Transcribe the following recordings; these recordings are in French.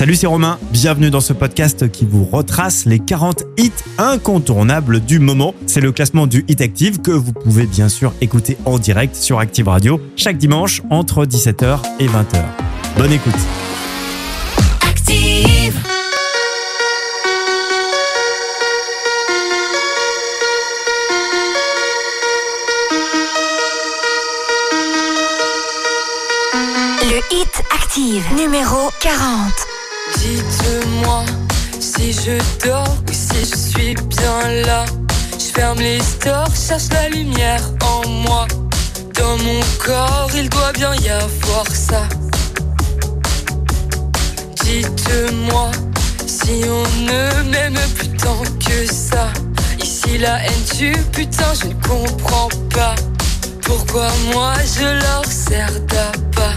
Salut, c'est Romain. Bienvenue dans ce podcast qui vous retrace les 40 hits incontournables du moment. C'est le classement du Hit Active que vous pouvez bien sûr écouter en direct sur Active Radio chaque dimanche entre 17h et 20h. Bonne écoute. Active Le Hit Active numéro 40. Dites-moi si je dors ou si je suis bien là. Je ferme les stores, cherche la lumière en moi. Dans mon corps, il doit bien y avoir ça. Dites-moi si on ne m'aime plus tant que ça. Ici la haine du putain, je ne comprends pas. Pourquoi moi je leur sers d'appât.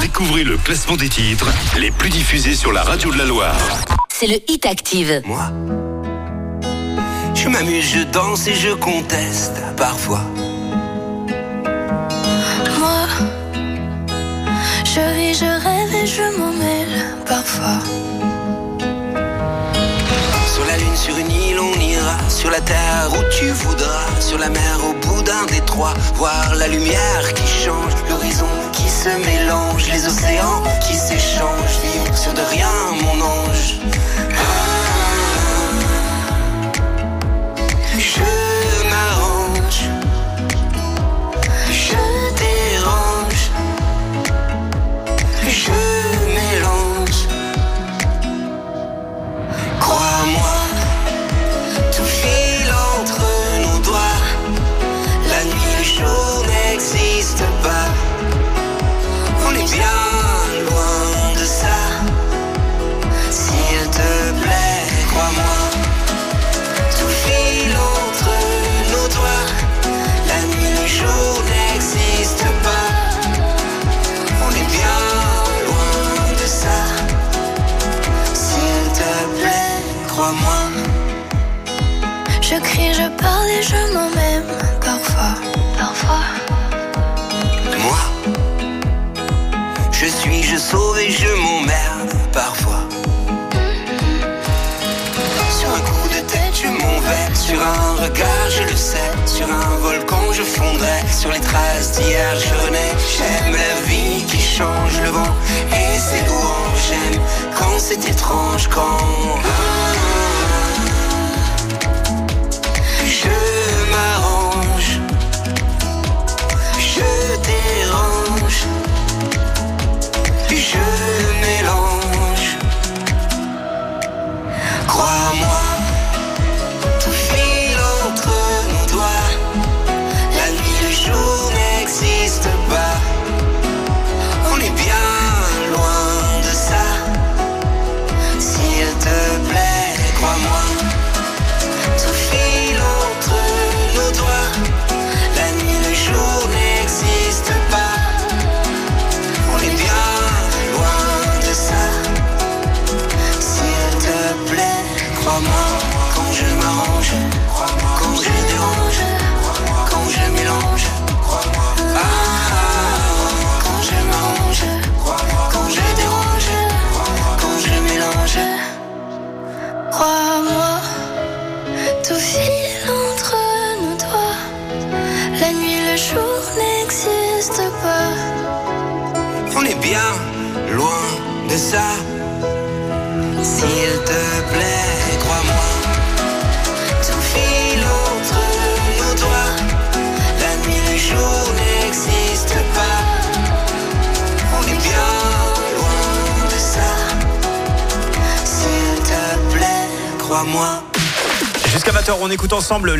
Découvrez le classement des titres les plus diffusés sur la radio de la Loire. C'est le Hit Active. Moi, je m'amuse, je danse et je conteste parfois. Moi, je vis, je rêve et je m'en mêle parfois. Sur la lune, sur une île, on ira. Sur la terre où tu voudras. Sur la mer, au bout d'un détroit. Voir la lumière qui change, l'horizon se mélange, les océans qui s'échangent. Vivre sur de rien, mon ange.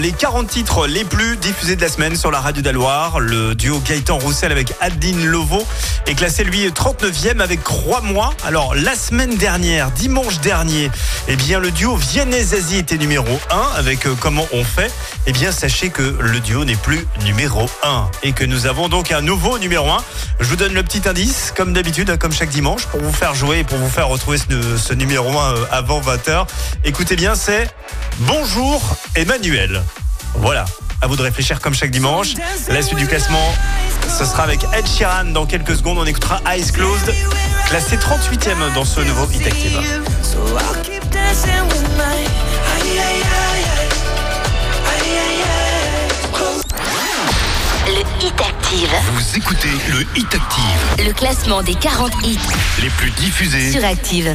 Les 40 titres les plus diffusés de la semaine sur la radio d'Aloire. Le duo Gaëtan Roussel avec Adeline Lovo est classé lui 39e avec Crois-moi. Alors la semaine dernière, dimanche dernier, eh bien le duo Vianney Zazie était numéro 1 avec euh, Comment on fait? Eh bien sachez que le duo n'est plus numéro 1 et que nous avons donc un nouveau numéro 1. Je vous donne le petit indice comme d'habitude, comme chaque dimanche pour vous faire jouer et pour vous faire retrouver ce, ce numéro 1 euh, avant 20h. Écoutez bien, c'est Bonjour Emmanuel. Voilà, à vous de réfléchir comme chaque dimanche. La suite du classement, ce sera avec Ed Sheeran dans quelques secondes. On écoutera Eyes Closed, classé 38e dans ce nouveau Hit Active. Le Hit Active. Vous écoutez le Hit Active, Le classement des 40 hits les plus diffusés. sur Active.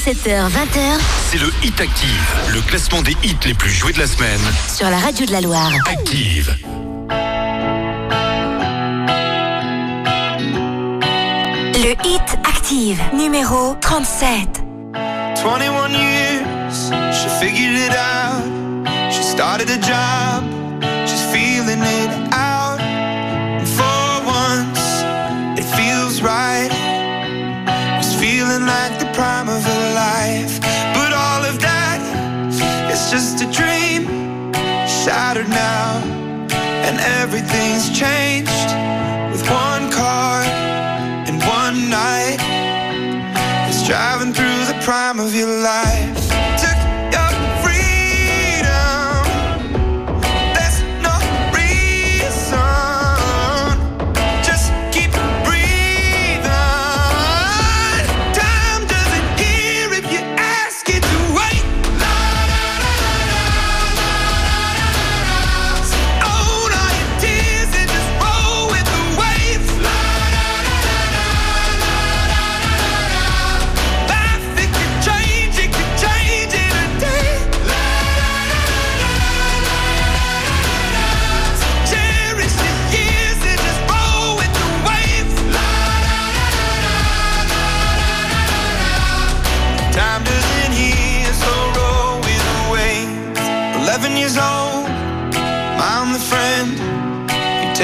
17h-20h, c'est le Hit Active, le classement des hits les plus joués de la semaine. Sur la radio de la Loire. Active. Le Hit Active, numéro 37. 21 years, she figured it out. She started a job, she's feeling it life. But all of that is just a dream, shattered now. And everything's changed with one car and one night. It's driving through the prime of your life.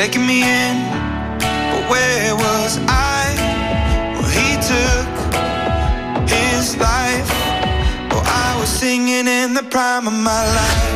Taking me in, but where was I? Well, he took his life. Oh, I was singing in the prime of my life.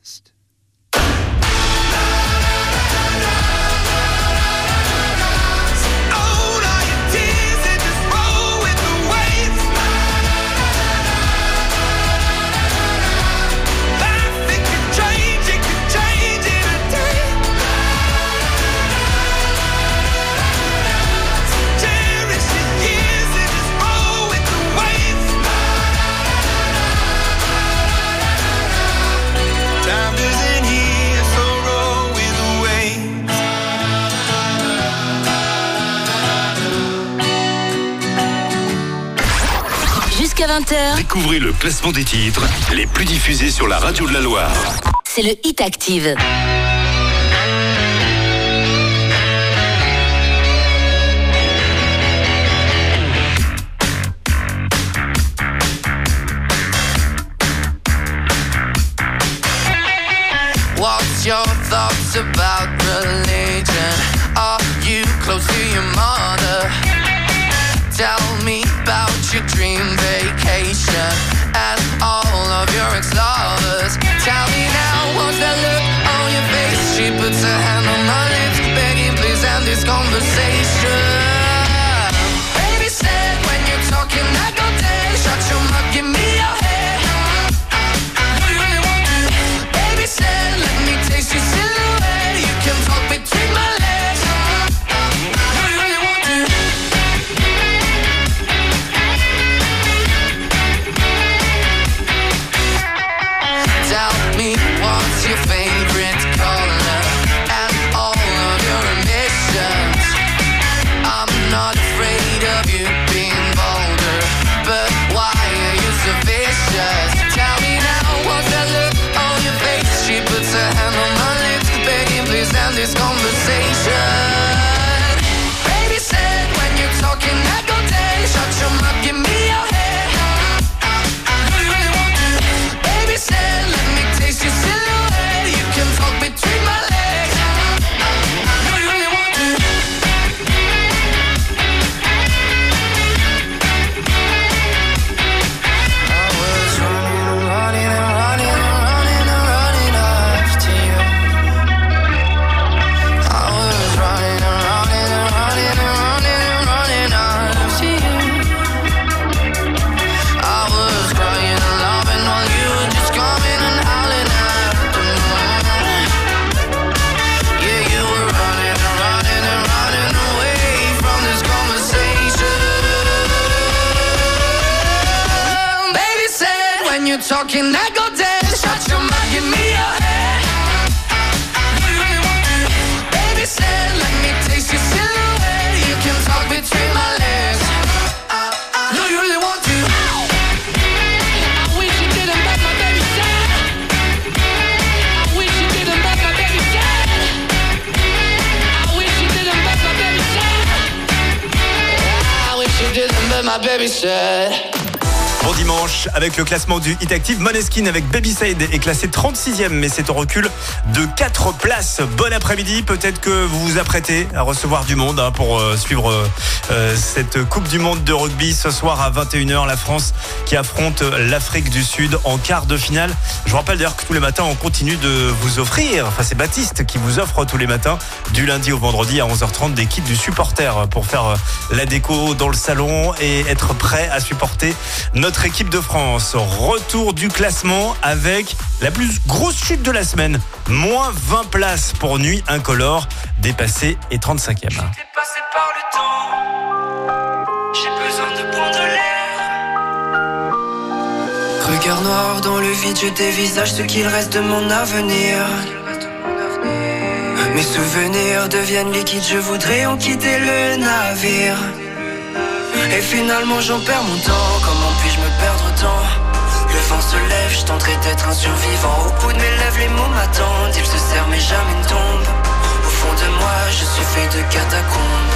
Jusqu'à 20h, Découvrez le classement des titres les plus diffusés sur la radio de la Loire. c'est le Hit Active. What's your thoughts about religion? Are you close to your mother? Tell me about your dream vacation and all of your ex-lovers. Tell me now, what's that look on your face? She puts her hand on my lips, begging, please end this conversation. Talking, I go dead. Shut your mouth, give me your to? Baby said, let me taste your silhouette. You can talk between my legs. Uh, uh. Do you really want to? I wish you didn't my baby said. I wish you didn't my baby said. I wish you didn't my baby said. I wish you didn't my baby said. Avec le classement du Hit Active, Moneskin avec Baby Side est classé 36e, mais c'est au recul de 4 places. Bon après-midi, peut-être que vous vous apprêtez à recevoir du monde hein, pour euh, suivre euh, cette Coupe du Monde de rugby ce soir à 21h. La France qui affronte l'Afrique du Sud en quart de finale. Je vous rappelle d'ailleurs que tous les matins, on continue de vous offrir, enfin c'est Baptiste qui vous offre tous les matins, du lundi au vendredi à 11h30, des kits du supporter pour faire euh, la déco dans le salon et être prêt à supporter notre équipe de France. Retour du classement avec la plus grosse chute de la semaine. Moins 20 places pour Nuit Incolore, dépassé et 35e. T'es passé par le temps. J'ai besoin de prendre l'air. Regard noir dans le vide, je dévisage ce qu'il reste de mon avenir. Mes souvenirs deviennent liquides, je voudrais en quitter le navire. Et finalement j'en perds mon temps, comment puis-je me perdre tant Le vent se lève, je tenterai d'être un survivant. Au bout de mes lèvres, les mots m'attendent, ils se serrent mais jamais ne tombent. Au fond de moi, je suis fait de catacombes.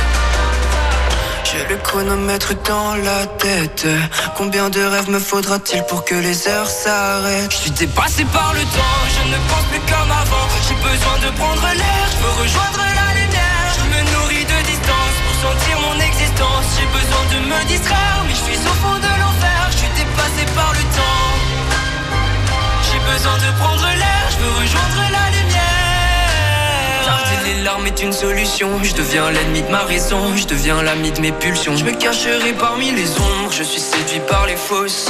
J'ai le chronomètre dans la tête. Combien de rêves me faudra-t-il pour que les heures s'arrêtent Je suis dépassé par le temps, je ne pense plus comme avant. J'ai besoin de prendre l'air, je veux rejoindre la lumière. Je me nourris de distance pour sentir mon existence. J'ai besoin me distraire, mais je suis au fond de l'enfer. Je suis dépassé par le temps. J'ai besoin de prendre l'air, je veux rejoindre la lumière. Les larmes est une solution. Je deviens l'ennemi de ma raison. Je deviens l'ami de mes pulsions. Je me cacherai parmi les ombres. Je suis séduit par les fausses.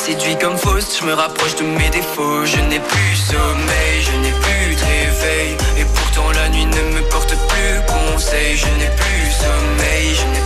Séduit comme fausse, je me rapproche de mes défauts. Je n'ai plus sommeil, je n'ai plus de réveil. Et pourtant la nuit ne me porte plus conseil. Je n'ai plus sommeil, je n'ai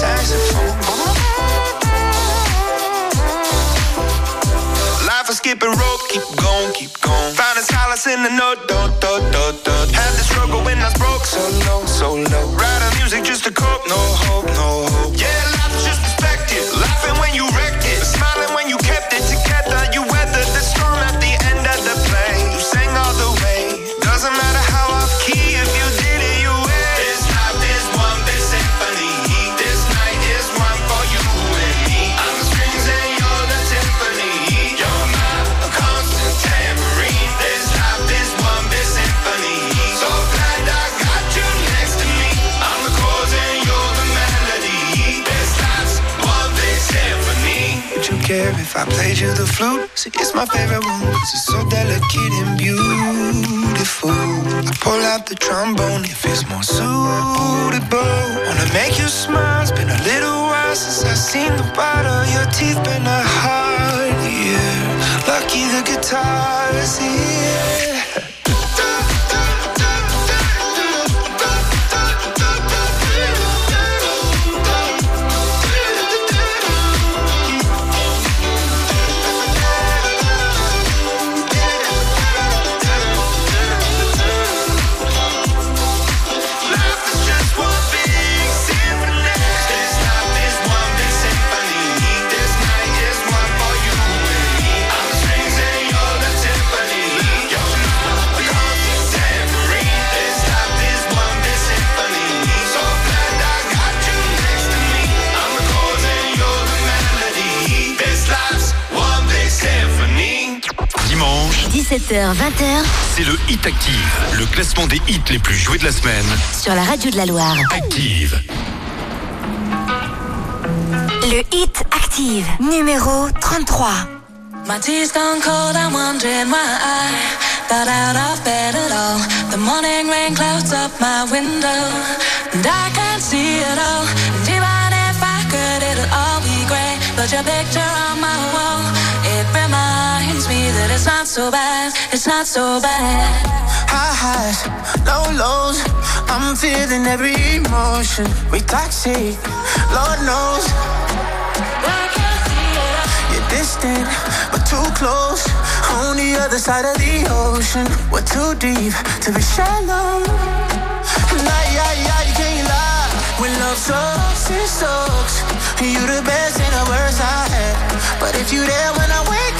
saxophone. Life is skipping rope, keep going, keep going. Finding solace in the note, do, do, do, do. I played you the flute? See, it's my favorite one it's so delicate and beautiful. I pull out the trombone if it's more suitable. Wanna make you smile. It's been a little while since I've seen the of your teeth. Been a hard year. Lucky the guitar is here. 17h, 20h c'est le Hit Active, le classement des hits les plus joués de la semaine. sur la radio de la Loire. Active. Le Hit Active, numéro 33. My tea's gone cold, I'm wondering why I got out of bed at all. The morning rain clouds up my window, and I can't see it all. And even if I could, it'll all be grey. But your picture on my wall, it's not so bad, it's not so bad. High highs, low lows. I'm feeling every emotion. We toxic, Lord knows. I can't see it. You're distant, but too close. On the other side of the ocean. We're too deep to be shallow. Nah, yeah, yeah, you can't lie. When love sucks, it sucks. You're the best and the worst I had. But if you're there when I wake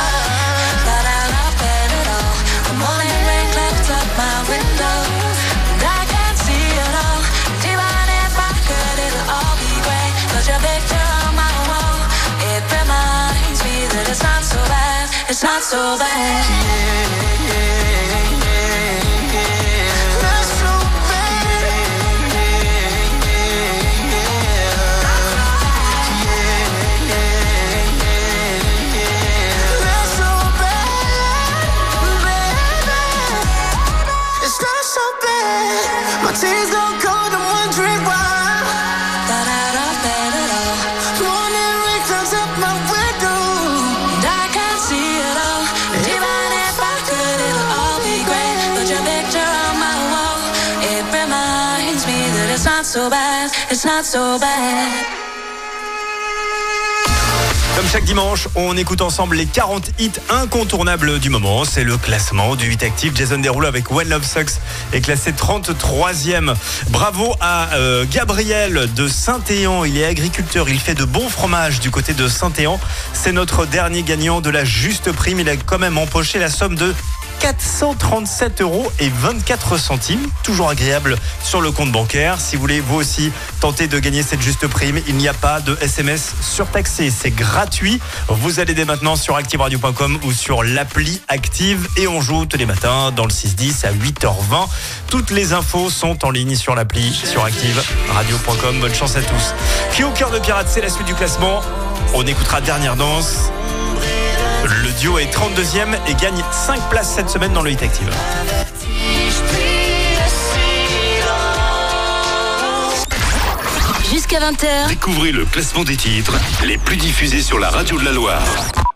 It's not so bad. Not Comme chaque dimanche, on écoute ensemble les 40 hits incontournables du moment. C'est le classement du 8 actif. Jason Derulo avec When Love Sucks est classé 33e. Bravo à euh, Gabriel de Saint-Éan. Il est agriculteur. Il fait de bons fromages du côté de Saint-Éan. C'est notre dernier gagnant de la juste prime. Il a quand même empoché la somme de 437 euros et 24 centimes. Toujours agréable sur le compte bancaire. Si vous voulez vous aussi tenter de gagner cette juste prime, il n'y a pas de SMS surtaxé. C'est gratuit. Vous allez dès maintenant sur activeradio.com ou sur l'appli Active et on joue tous les matins dans le 6-10 à 8h20. Toutes les infos sont en ligne sur l'appli sur activeradio.com. Bonne chance à tous. Qui au cœur de pirate, c'est la suite du classement. On écoutera Dernière Danse. Duo est 32e et gagne 5 places cette semaine dans le Hit Active. Jusqu'à 20h, Découvrez le classement des titres les plus diffusés sur la radio de la Loire.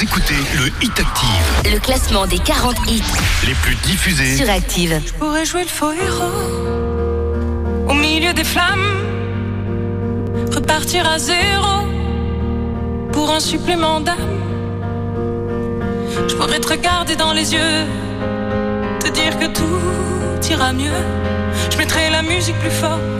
Vous écoutez le Hit Active. Le classement des 40 hits Les plus diffusés. sur Active. Je pourrais jouer le faux héros au milieu des flammes, repartir à zéro pour un supplément d'âme. Je pourrais te regarder dans les yeux, te dire que tout ira mieux. Je mettrai la musique plus fort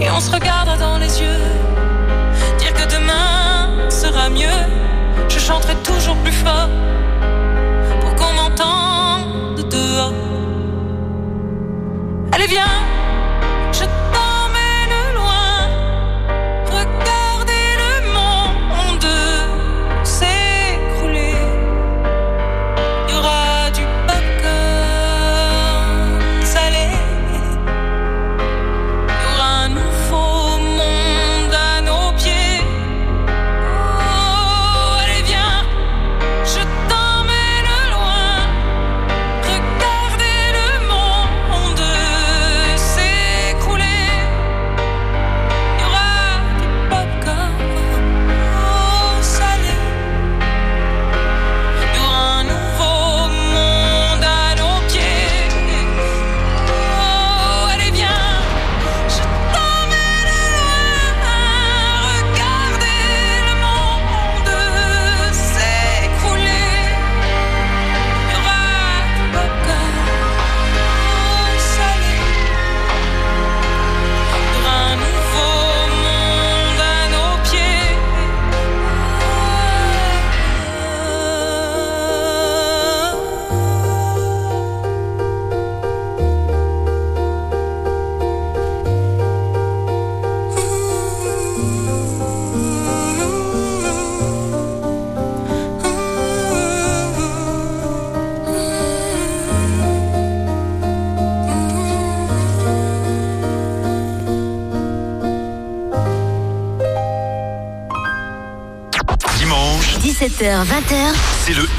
Et on se regardera dans les yeux. Dire que demain sera mieux. Je chanterai toujours plus fort. Pour qu'on m'entende dehors. Allez, viens.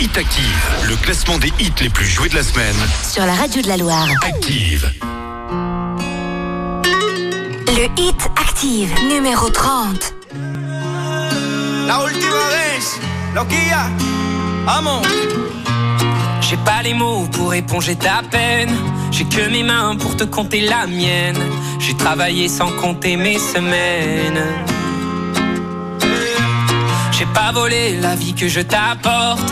Hit Active. Le classement des hits les plus joués de la semaine. sur la radio de la Loire. Active. Le hit Active, numéro 30. La última vez, loquilla, vamos. J'ai pas les mots pour éponger ta peine. J'ai que mes mains pour te compter la mienne. J'ai travaillé sans compter mes semaines. J'ai pas volé la vie que je t'apporte.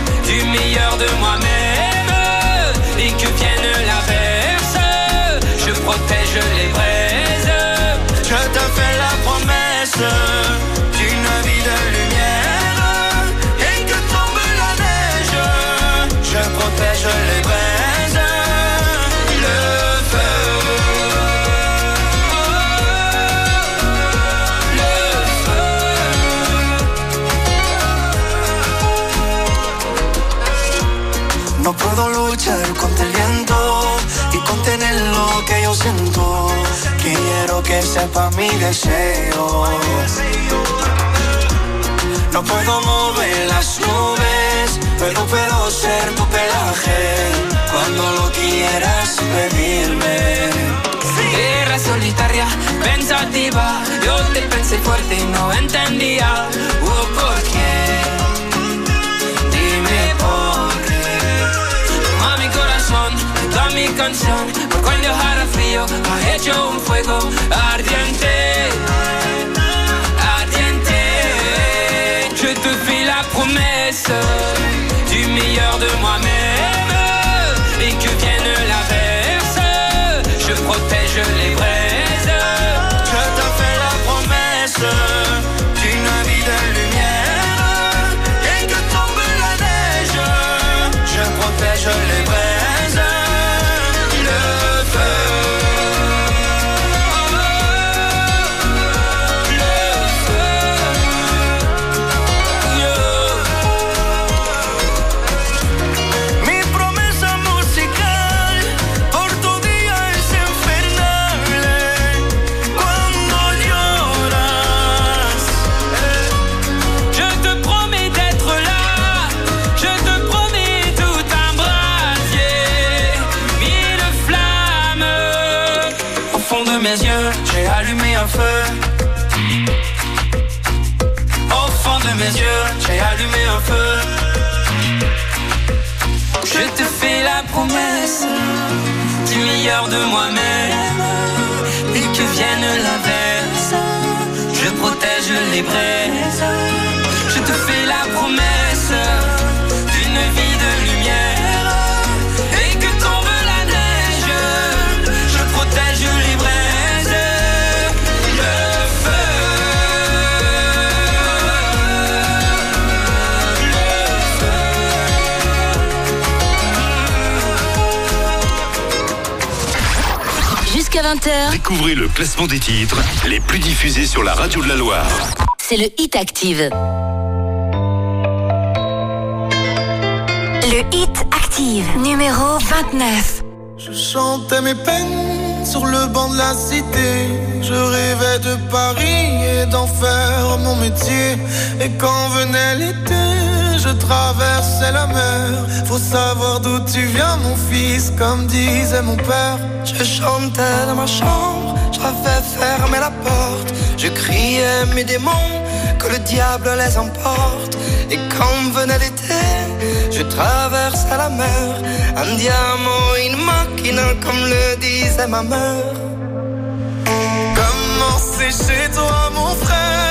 du meilleur de moi-même et que vienne l'averse. Je protège les braises. Je te fais la promesse d'une vie de lumière et que tombe la neige. Je protège les braises, Quiero que sepa mi deseo. No puedo mover las nubes, pero puedo ser tu pelaje cuando lo quieras pedirme. Era solitaria, pensativa, yo te pensé fuerte y no entendía oh, por. Je te fais la promesse du meilleur de moi-même. Et que vienne l'averse. Je protège les braises. Je te fais la promesse j'ai allumé un feu. Au fond de mes yeux, j'ai allumé un feu. Je te fais la promesse du meilleur de moi-même. Et que vienne l'averse, je protège les braises. Je te fais la promesse Jusqu'à 20h, Découvrez le classement des titres les plus diffusés sur la radio de la Loire. c'est le Hit Active. Le Hit Active, numéro 29. Je chantais mes peines sur le banc de la cité. Je rêvais de Paris et d'en faire mon métier. Et quand venait l'été, je traversais la mer. Faut savoir d'où tu viens, mon fils, comme disait mon père. Je chantais dans ma chambre, j'avais fermé la porte. Je criais mes démons, que le diable les emporte. Et quand venait l'été, je traversais la mer. Un diamant, une machine, comme le disait ma mère. Comment c'est chez toi, mon frère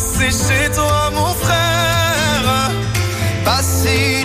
C'est chez toi, mon frère. Pas si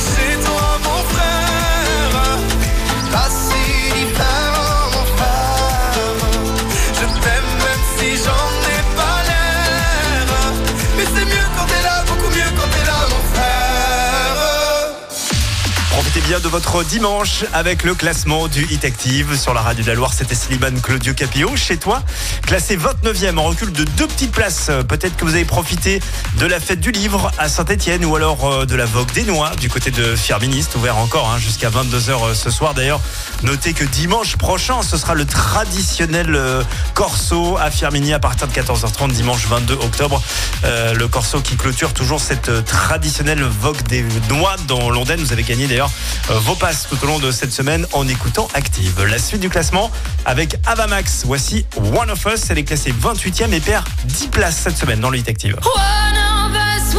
Comment de votre dimanche avec le classement du Hit Active. Sur la radio de la Loire, c'était Slimane Claudio Capillo. Chez toi, classé 29e en recul de deux petites places. Euh, Peut-être que vous avez profité de la fête du livre à Saint-Etienne ou alors euh, de la Vogue des Noix du côté de Firministe, ouvert encore hein, jusqu'à 22h ce soir. D'ailleurs, notez que dimanche prochain, ce sera le traditionnel euh, corso à Firmini à partir de 14h30 dimanche 22 octobre. Euh, le corso qui clôture toujours cette euh, traditionnelle Vogue des Noix dans Londres. Vous avez gagné d'ailleurs euh, vos passes tout au long de cette semaine en écoutant Active. La suite du classement avec Avamax. Voici One of Us. Elle est classée 28e et perd 10 places cette semaine dans le Hit Active. One of us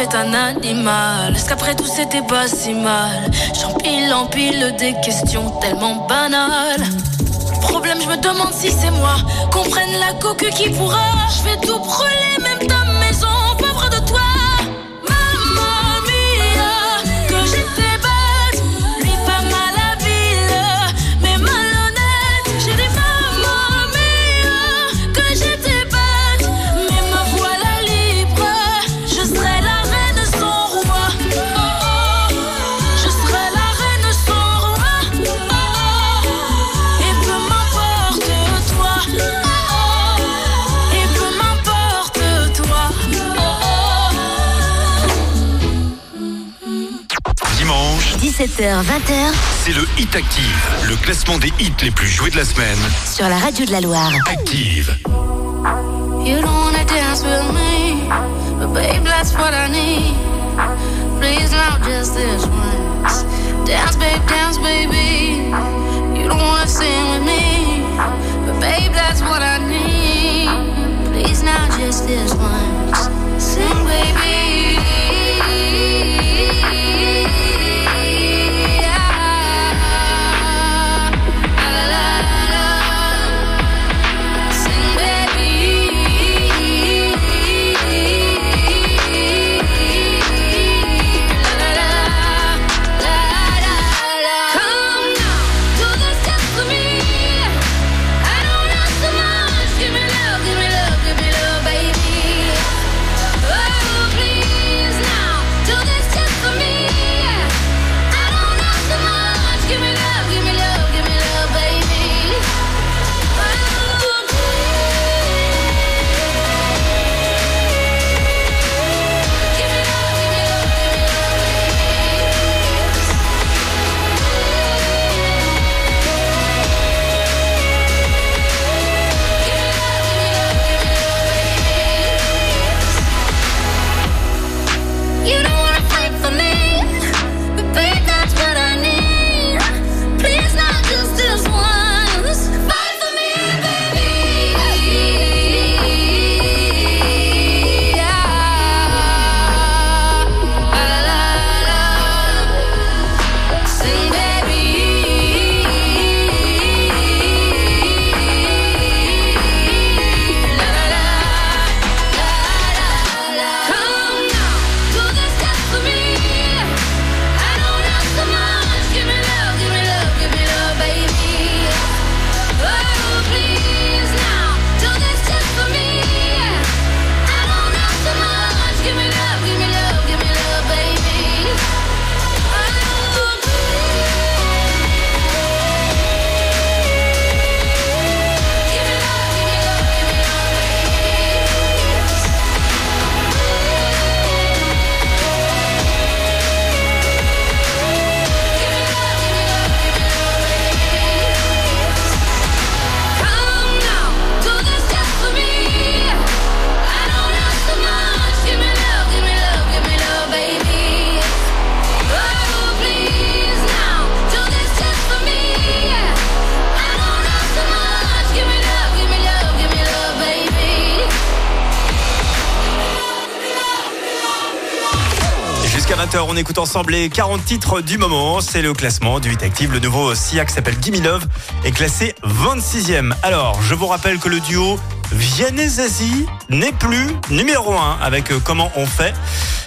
est un animal. Est-ce qu'après tout c'était pas si mal? J'empile, empile des questions tellement banales. Le problème, je me demande si c'est moi. Qu'on prenne la coque qui pourra. Je vais tout brûler, même ta 17h, 20h. C'est le Hit Active, le classement des hits les plus joués de la semaine. Sur la radio de la Loire. Active. You don't wanna dance with me, but babe, that's what I need. Please, not just this once. Dance, babe, dance, baby. You don't wanna sing with me, but babe, that's what I need. Please, not just this once. Sing, baby. 20h, on écoute ensemble les 40 titres du moment. C'est le classement du Hit Active. Le nouveau SIA qui s'appelle Gimme Love est classé 26e. Alors, je vous rappelle que le duo Vianney Zazie n'est plus numéro 1 avec Comment on fait.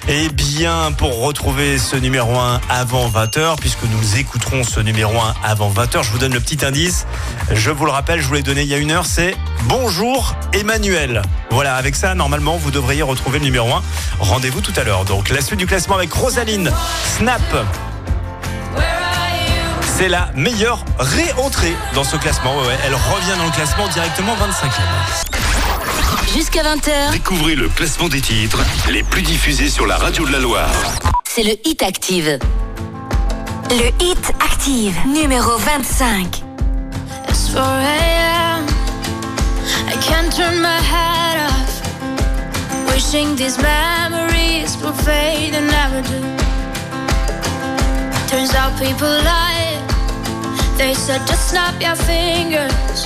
Eh bien, pour retrouver ce numéro 1 avant 20h, puisque nous écouterons ce numéro 1 avant 20h, je vous donne le petit indice. Je vous le rappelle, je vous l'ai donné il y a une heure, c'est Bonjour Emmanuel. Voilà, avec ça, normalement, vous devriez retrouver le numéro 1. Rendez-vous tout à l'heure. Donc, la suite du classement avec Rosaline, Snap. C'est la meilleure réentrée dans ce classement. Elle revient dans le classement directement 25e. Jusqu'à 20h, Découvrez le classement des titres les plus diffusés sur la radio de la Loire. c'est le Hit Active. Le Hit Active, numéro 25. It's 4 a.m. I can't turn my head off. Wishing these memories will fade and never do. Turns out people lie. They said just snap your fingers.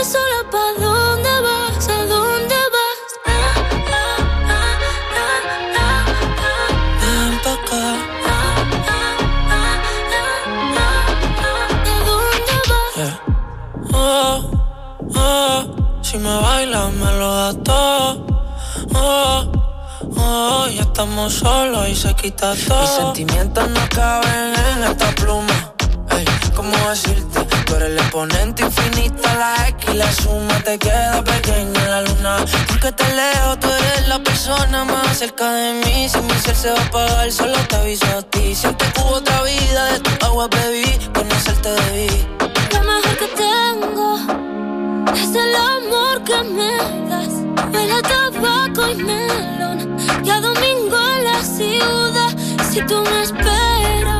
Dejes sola, ¿pa' dónde vas? ¿A dónde vas? Ven pa' acá. ¿A dónde vas? Yeah. Oh, oh, si me bailas me lo das todo. Oh, oh, ya estamos solos y se quita todo. Mis sentimientos no caben en esta pluma. Ey, ¿cómo decirte? Tú eres el exponente infinito, la X, la suma te queda pequeña en la luna. Porque te leo, tú eres la persona más cerca de mí. Si mi ser se va a apagar, solo te aviso a ti. Siempre que hubo otra vida, de tu agua bebí, conocerte debí. Lo mejor que tengo es el amor que me das. Huele tabaco y melón. Ya domingo en la ciudad. Si tú me esperas,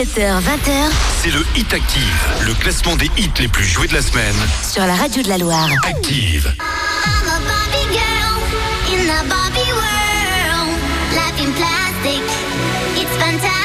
17h-20h, c'est le Hit Active, le classement des hits les plus joués de la semaine. Sur la radio de la Loire. Active. I'm a Barbie girl in the Barbie world. Life in plastic, it's fantastic.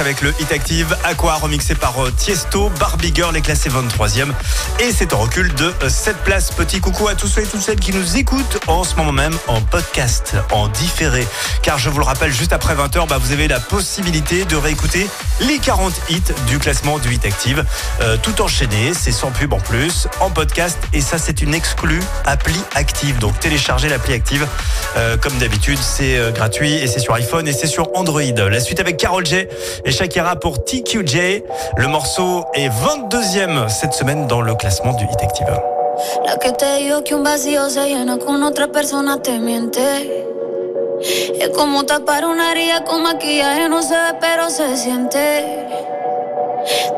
Avec le Hit Active Aqua remixé par euh, Tiesto. Barbie Girl est classé 23e et c'est en recul de 7 places. Petit coucou à tous ceux et toutes celles qui nous écoutent en ce moment même en podcast, en différé. Car je vous le rappelle, juste après 20h, bah, vous avez la possibilité de réécouter les 40 hits du classement du Hit Active. Euh, tout enchaîné, c'est sans pub en plus, en podcast. Et ça, c'est une exclue appli active. Donc téléchargez l'appli active. Euh, comme d'habitude, c'est euh, gratuit et c'est sur iPhone et c'est sur Android. La suite avec Carol J et Shakira pour TQJ. Le morceau est 22e cette semaine dans le classement du Hit Active. La que te dijo que un vacío se llena con otra persona te miente. Es como tapar una herida con maquillaje, no se pero se siente.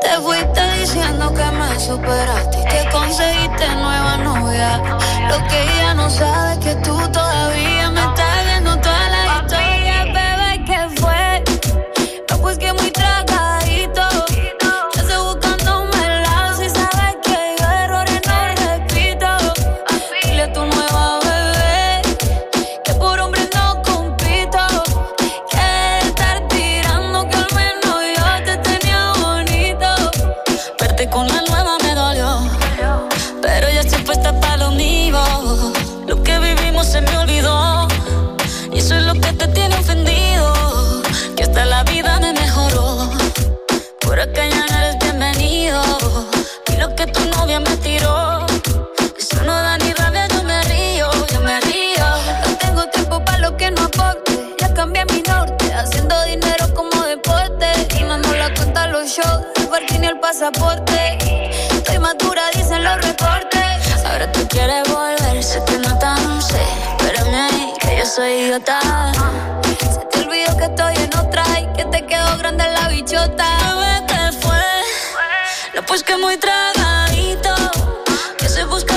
Te fuiste diciendo que me superaste y que conseguiste nueva novia. Lo que ella no sabe es que tú todavía el parking ni el pasaporte. Estoy madura, dicen los reportes. Ahora tú quieres volver, sé que no tan sé. Espérame ahí, que yo soy idiota. Se te olvidó que estoy en otra y que te quedó grande la bichota. ¿qué fue? No, pues que muy tragadito. Que estoy buscándome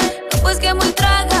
No, pues que muy tragadito.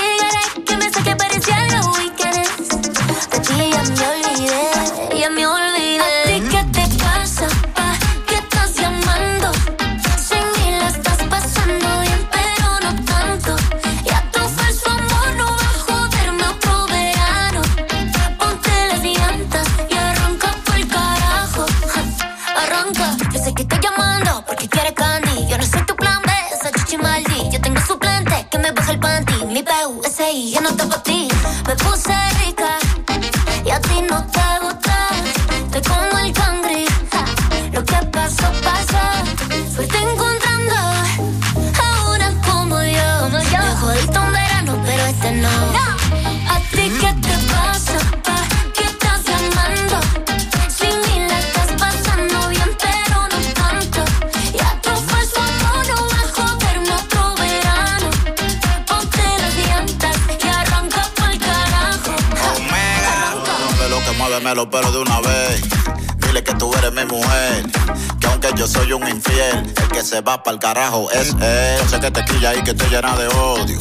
se va para el carajo es él. Sé que te quilla y que te llena de odio.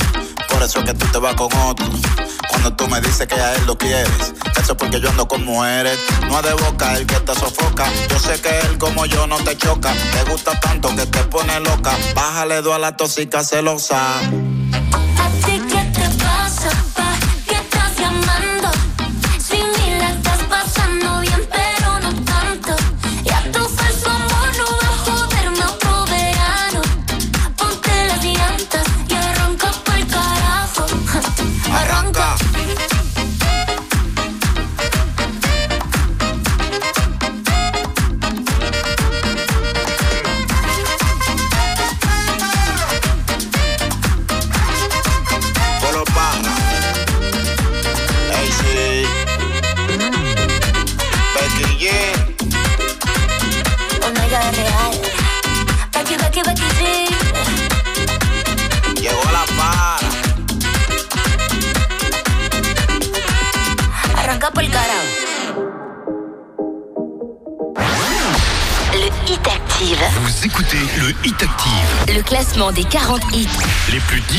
Por eso es que tú te vas con otro. Cuando tú me dices que a él lo quieres, eso es porque yo ando con mujeres. No es de boca el que te sofoca. Yo sé que él como yo no te choca. Te gusta tanto que te pone loca. Bájale dos a la tóxica celosa.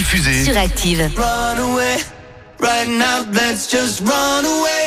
Diffusés sur Active. Run away, right now, let's just run away.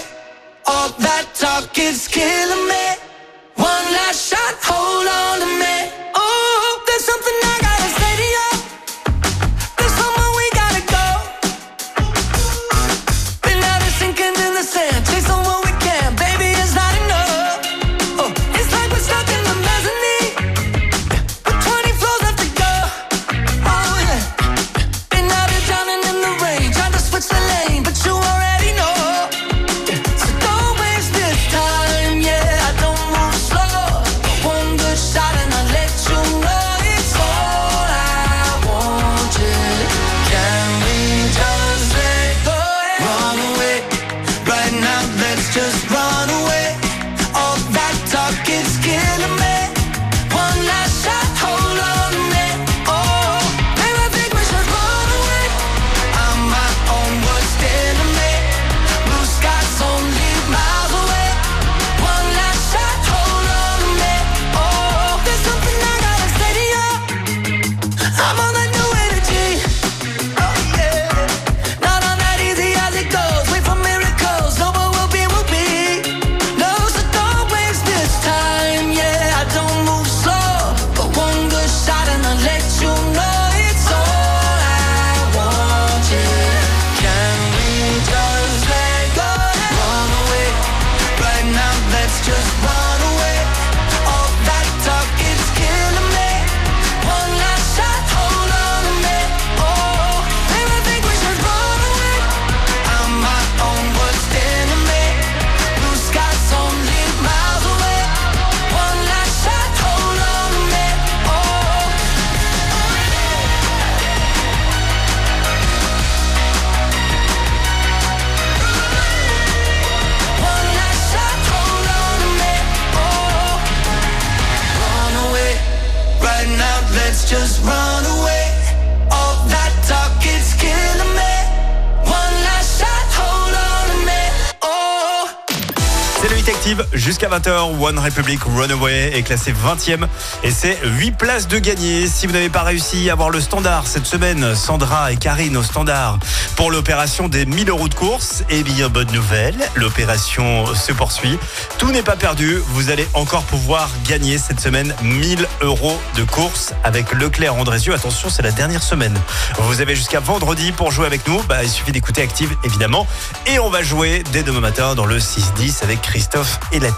Jusqu'à 20h. One Republic Runaway est classé 20e et c'est 8 places de gagner. Si vous n'avez pas réussi à avoir le standard cette semaine, Sandra et Karine au standard pour l'opération des 1000 euros de course, eh bien bonne nouvelle, l'opération se poursuit. Tout n'est pas perdu, vous allez encore pouvoir gagner cette semaine 1000 euros de course avec Leclerc Andrézieux. Attention, c'est la dernière semaine. Vous avez jusqu'à vendredi pour jouer avec nous. Bah, il suffit d'écouter Active évidemment. Et on va jouer dès demain matin dans le 6-10 avec Christophe et la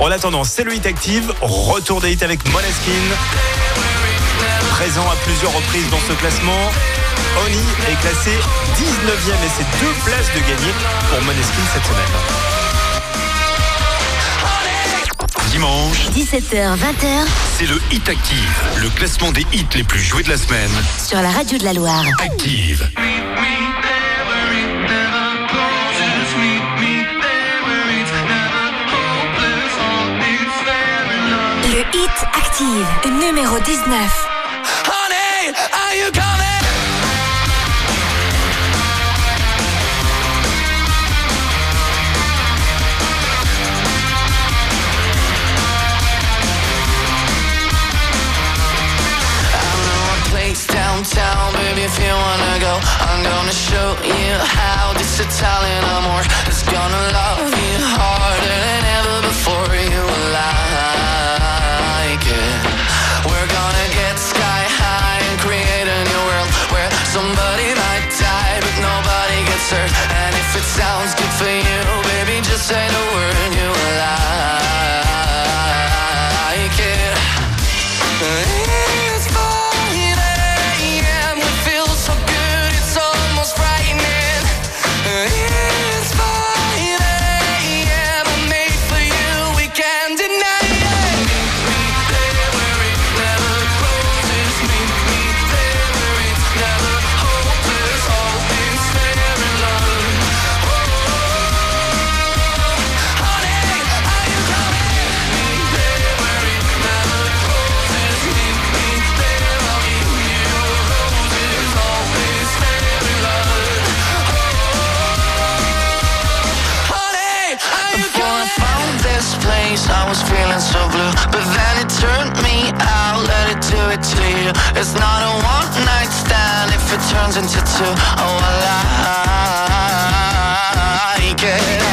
En attendant, c'est le Hit Active. Retour des hits avec Moleskine. Présent à plusieurs reprises dans ce classement. Oni est classé 19e et c'est deux places de gagner pour Moleskine cette semaine. Dimanche, 17h, 20h c'est le Hit Active, le classement des hits les plus joués de la semaine. sur la radio de la Loire. Active. Active, numéro 19. Honey, are you coming? Downtown, baby, if you wanna go I'm gonna show you how this Italian amor is gonna love you harder than ever before you like somebody might die but nobody gets hurt. And if it sounds good for you, baby, just say the word you like so blue. But then it turned me out, let it do it to you. It's not a one night stand if it turns into two. Oh, I like it.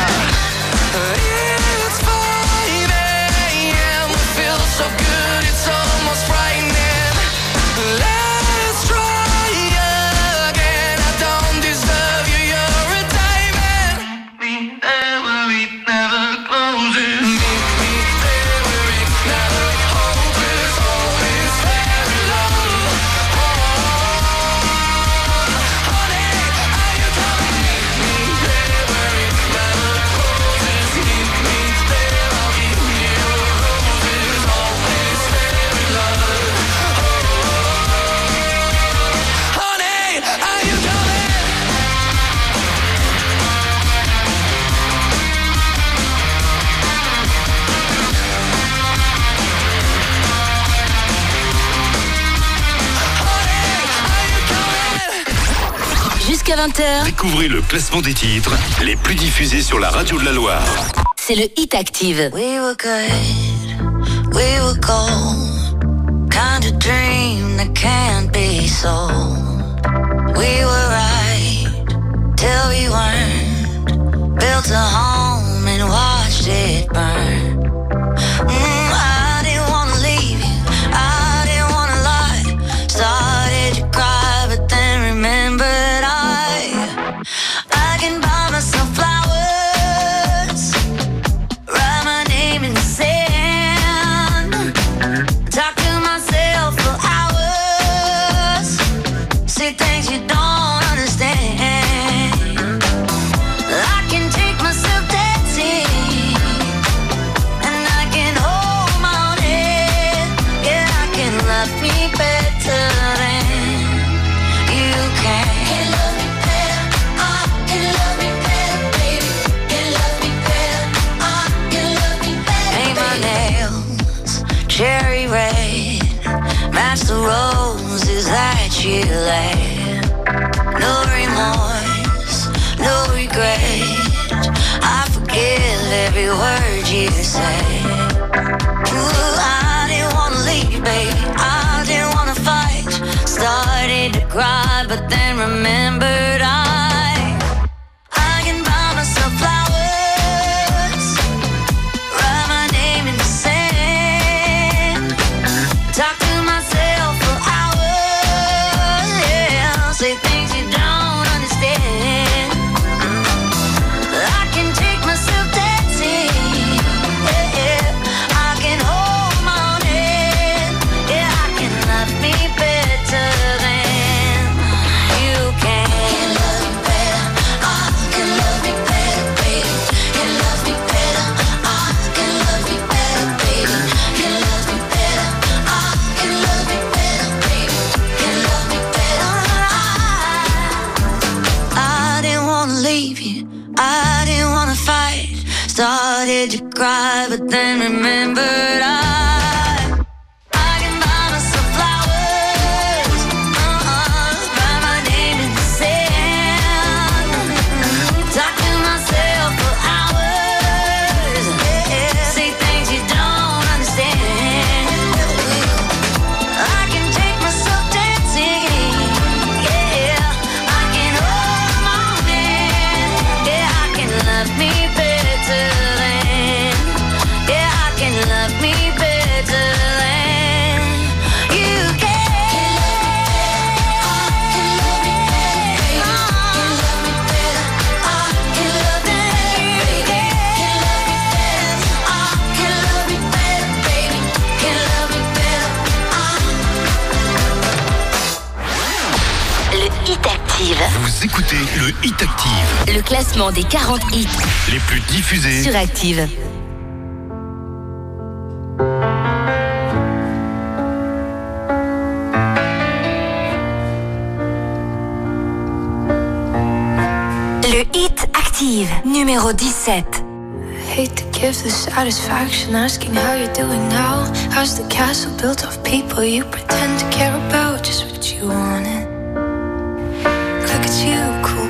20h. Découvrez le classement des titres les plus diffusés sur la radio de la Loire. C'est le Hit Active. We were good, we were gold. Kind of dream that can't be sold. We were right till we weren't. Built a home and watched it burn. classement des 40 hits les plus diffusés sur Active. Le hit Active, numéro 17. hate to give the satisfaction asking how you're doing now. How's the castle built of people you pretend to care about? Just what you wanted. Look at you,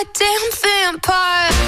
goddamn vampire.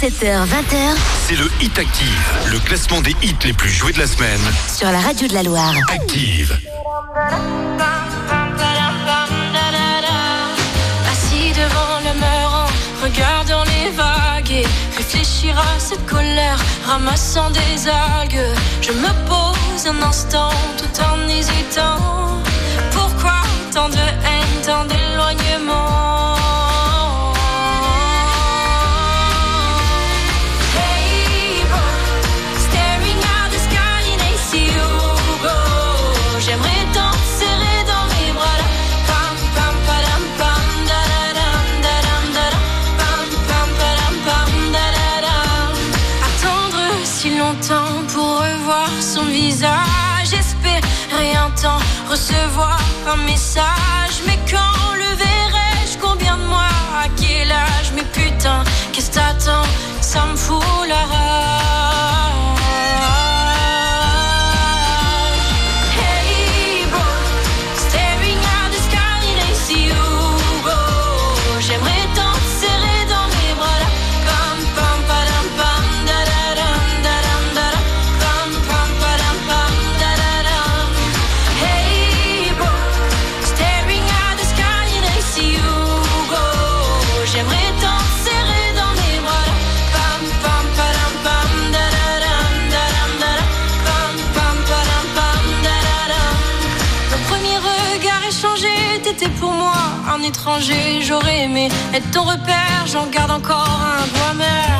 17h, 20h. C'est le Hit Active, le classement des hits les plus joués de la semaine. Sur la radio de la Loire. Active. Assis devant le mur en regardant les vagues et réfléchir à cette colère, ramassant des algues. Je me pose un instant tout en hésitant. Pourquoi tant de haine, tant d'éloignement? recevoir un message est ton repère, j'en garde encore un doigt mère.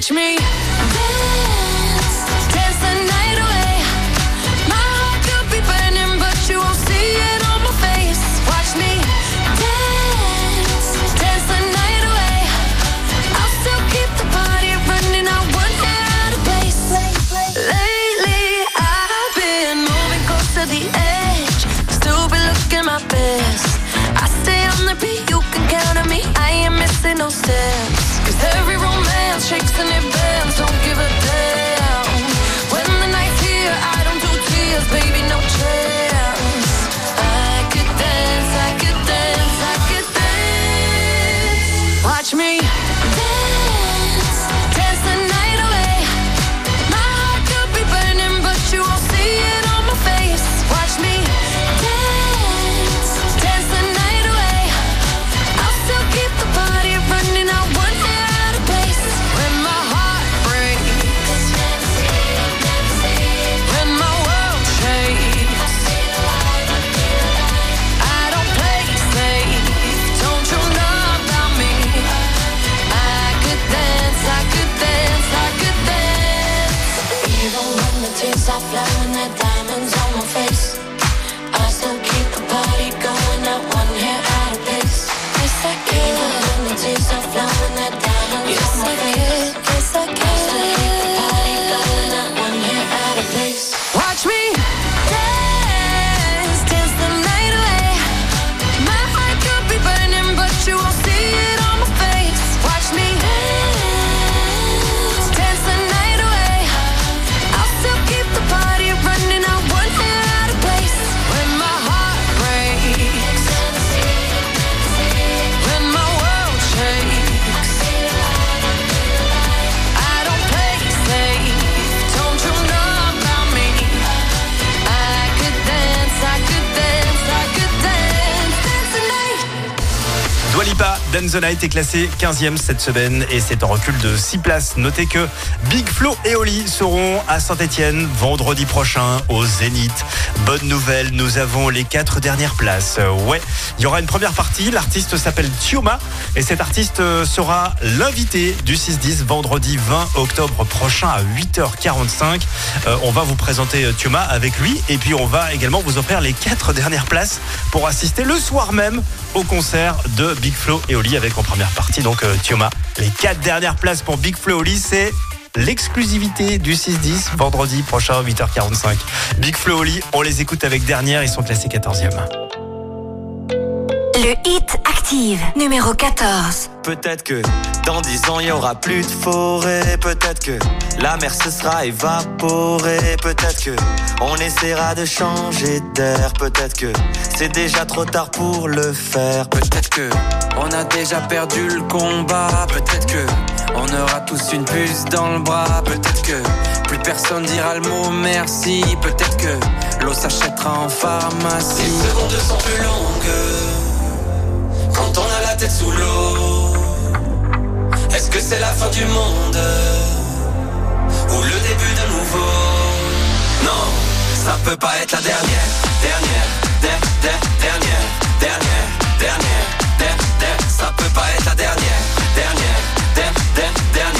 Dance. Watch me Chicks and Lipa, Dance the Night est classé 15e cette semaine et c'est en recul de 6 places. Notez que Big Flo et Oli seront à Saint-Etienne vendredi prochain au Zénith. Bonne nouvelle, nous avons les 4 dernières places. Ouais, il y aura une première partie. L'artiste s'appelle Tioma et cet artiste sera l'invité du 6-10 vendredi 20 octobre prochain à 8h45. Euh, on va vous présenter Tioma avec lui et puis on va également vous offrir les 4 dernières places pour assister le soir même au concert de Big Flo et Oli avec en première partie donc euh, Tioma. Les 4 dernières places pour Big Flo et Oli, c'est l'exclusivité du 6-10 vendredi prochain 8h45. Big Flo Oli, on les écoute avec dernière, ils sont classés 14e. Le Hit Active, numéro 14. Peut-être que dans dix ans il y aura plus de forêt. Peut-être que la mer se sera évaporée. Peut-être que on essaiera de changer d'air. Peut-être que c'est déjà trop tard pour le faire. Peut-être que on a déjà perdu le combat. Peut-être que on aura tous une puce dans le bras. Peut-être que plus personne dira le mot merci. Peut-être que l'eau s'achètera en pharmacie. Les secondes sont plus longues quand on a la tête sous l'eau. Est-ce que c'est la fin du monde ou le début de nouveau? Non, ça peut pas être la dernière, dernière, der- der- dernière, dernière, dernière, der- der- ça peut pas être la dernière, dernière, der- der- dernière, dernière,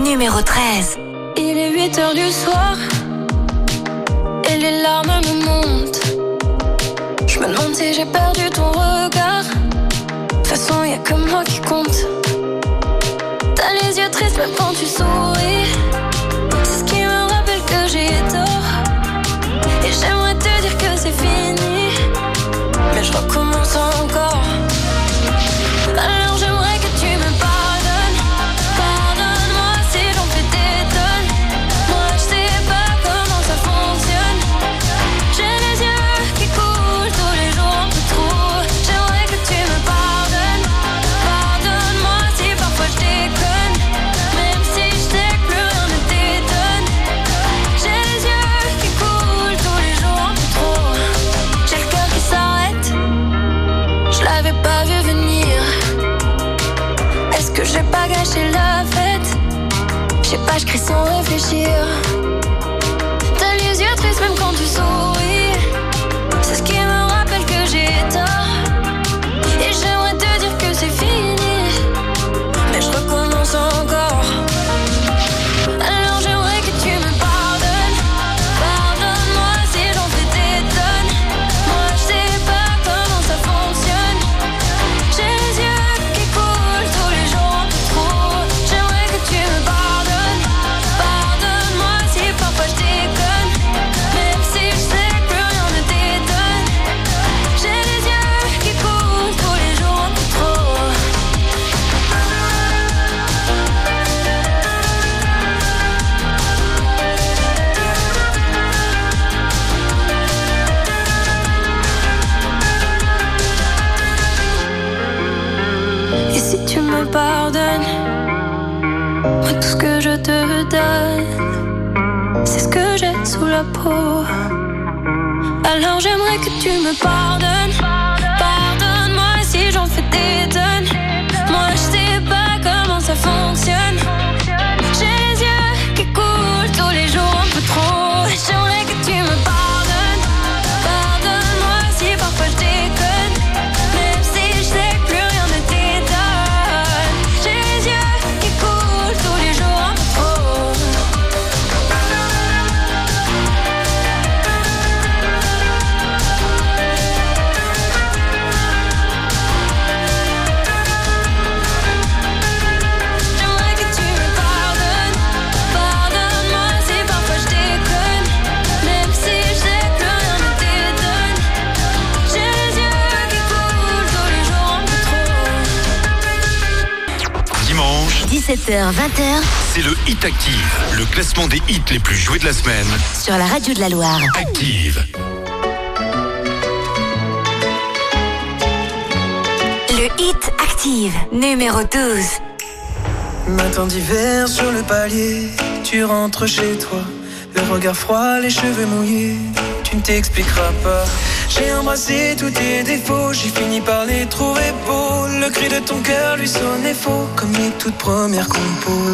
Numéro 13. Il est 8 heures du soir et les larmes me montent. Je me demande si j'ai perdu ton regard. De toute façon, y a que moi qui compte. Je crie sans réfléchir. C'est ce que j'ai sous la peau. Alors j'aimerais que tu me pardonnes. 17h, 20h. C'est le Hit Active, le classement des hits les plus joués de la semaine. Sur la radio de la Loire. Active. Le Hit Active, numéro 12. Matin d'hiver sur le palier, tu rentres chez toi. Le regard froid, les cheveux mouillés, tu ne t'expliqueras pas. J'ai embrassé tous tes défauts, j'ai fini par les trouver beaux. Le cri de ton cœur lui sonnait faux, comme les toutes premières compos.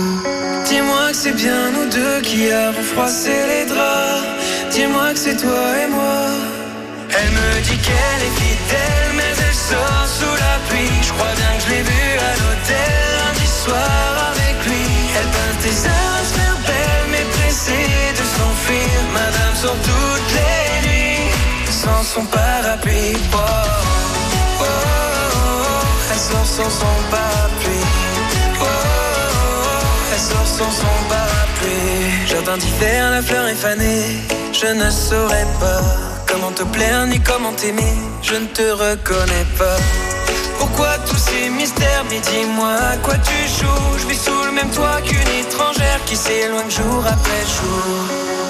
Dis-moi que c'est bien nous deux qui avons froissé les draps. Dis-moi que c'est toi et moi. Elle me dit qu'elle est fidèle, mais elle sort sous la pluie. Je crois bien que je l'ai vue à l'hôtel lundi soir avec lui. Elle peint tes heures à se faire belle, mais pressée de s'enfuir. Madame sort toutes les son parapluie. Oh, oh, oh, elle sort sans son parapluie. Elle sort sans son parapluie. Jardin d'hiver, la fleur est fanée. Je ne saurais pas comment te plaire ni comment t'aimer. Je ne te reconnais pas. Pourquoi tous ces mystères? Mais dis-moi à quoi tu joues? Je vis sous le même toit qu'une étrangère Qui s'éloigne jour après jour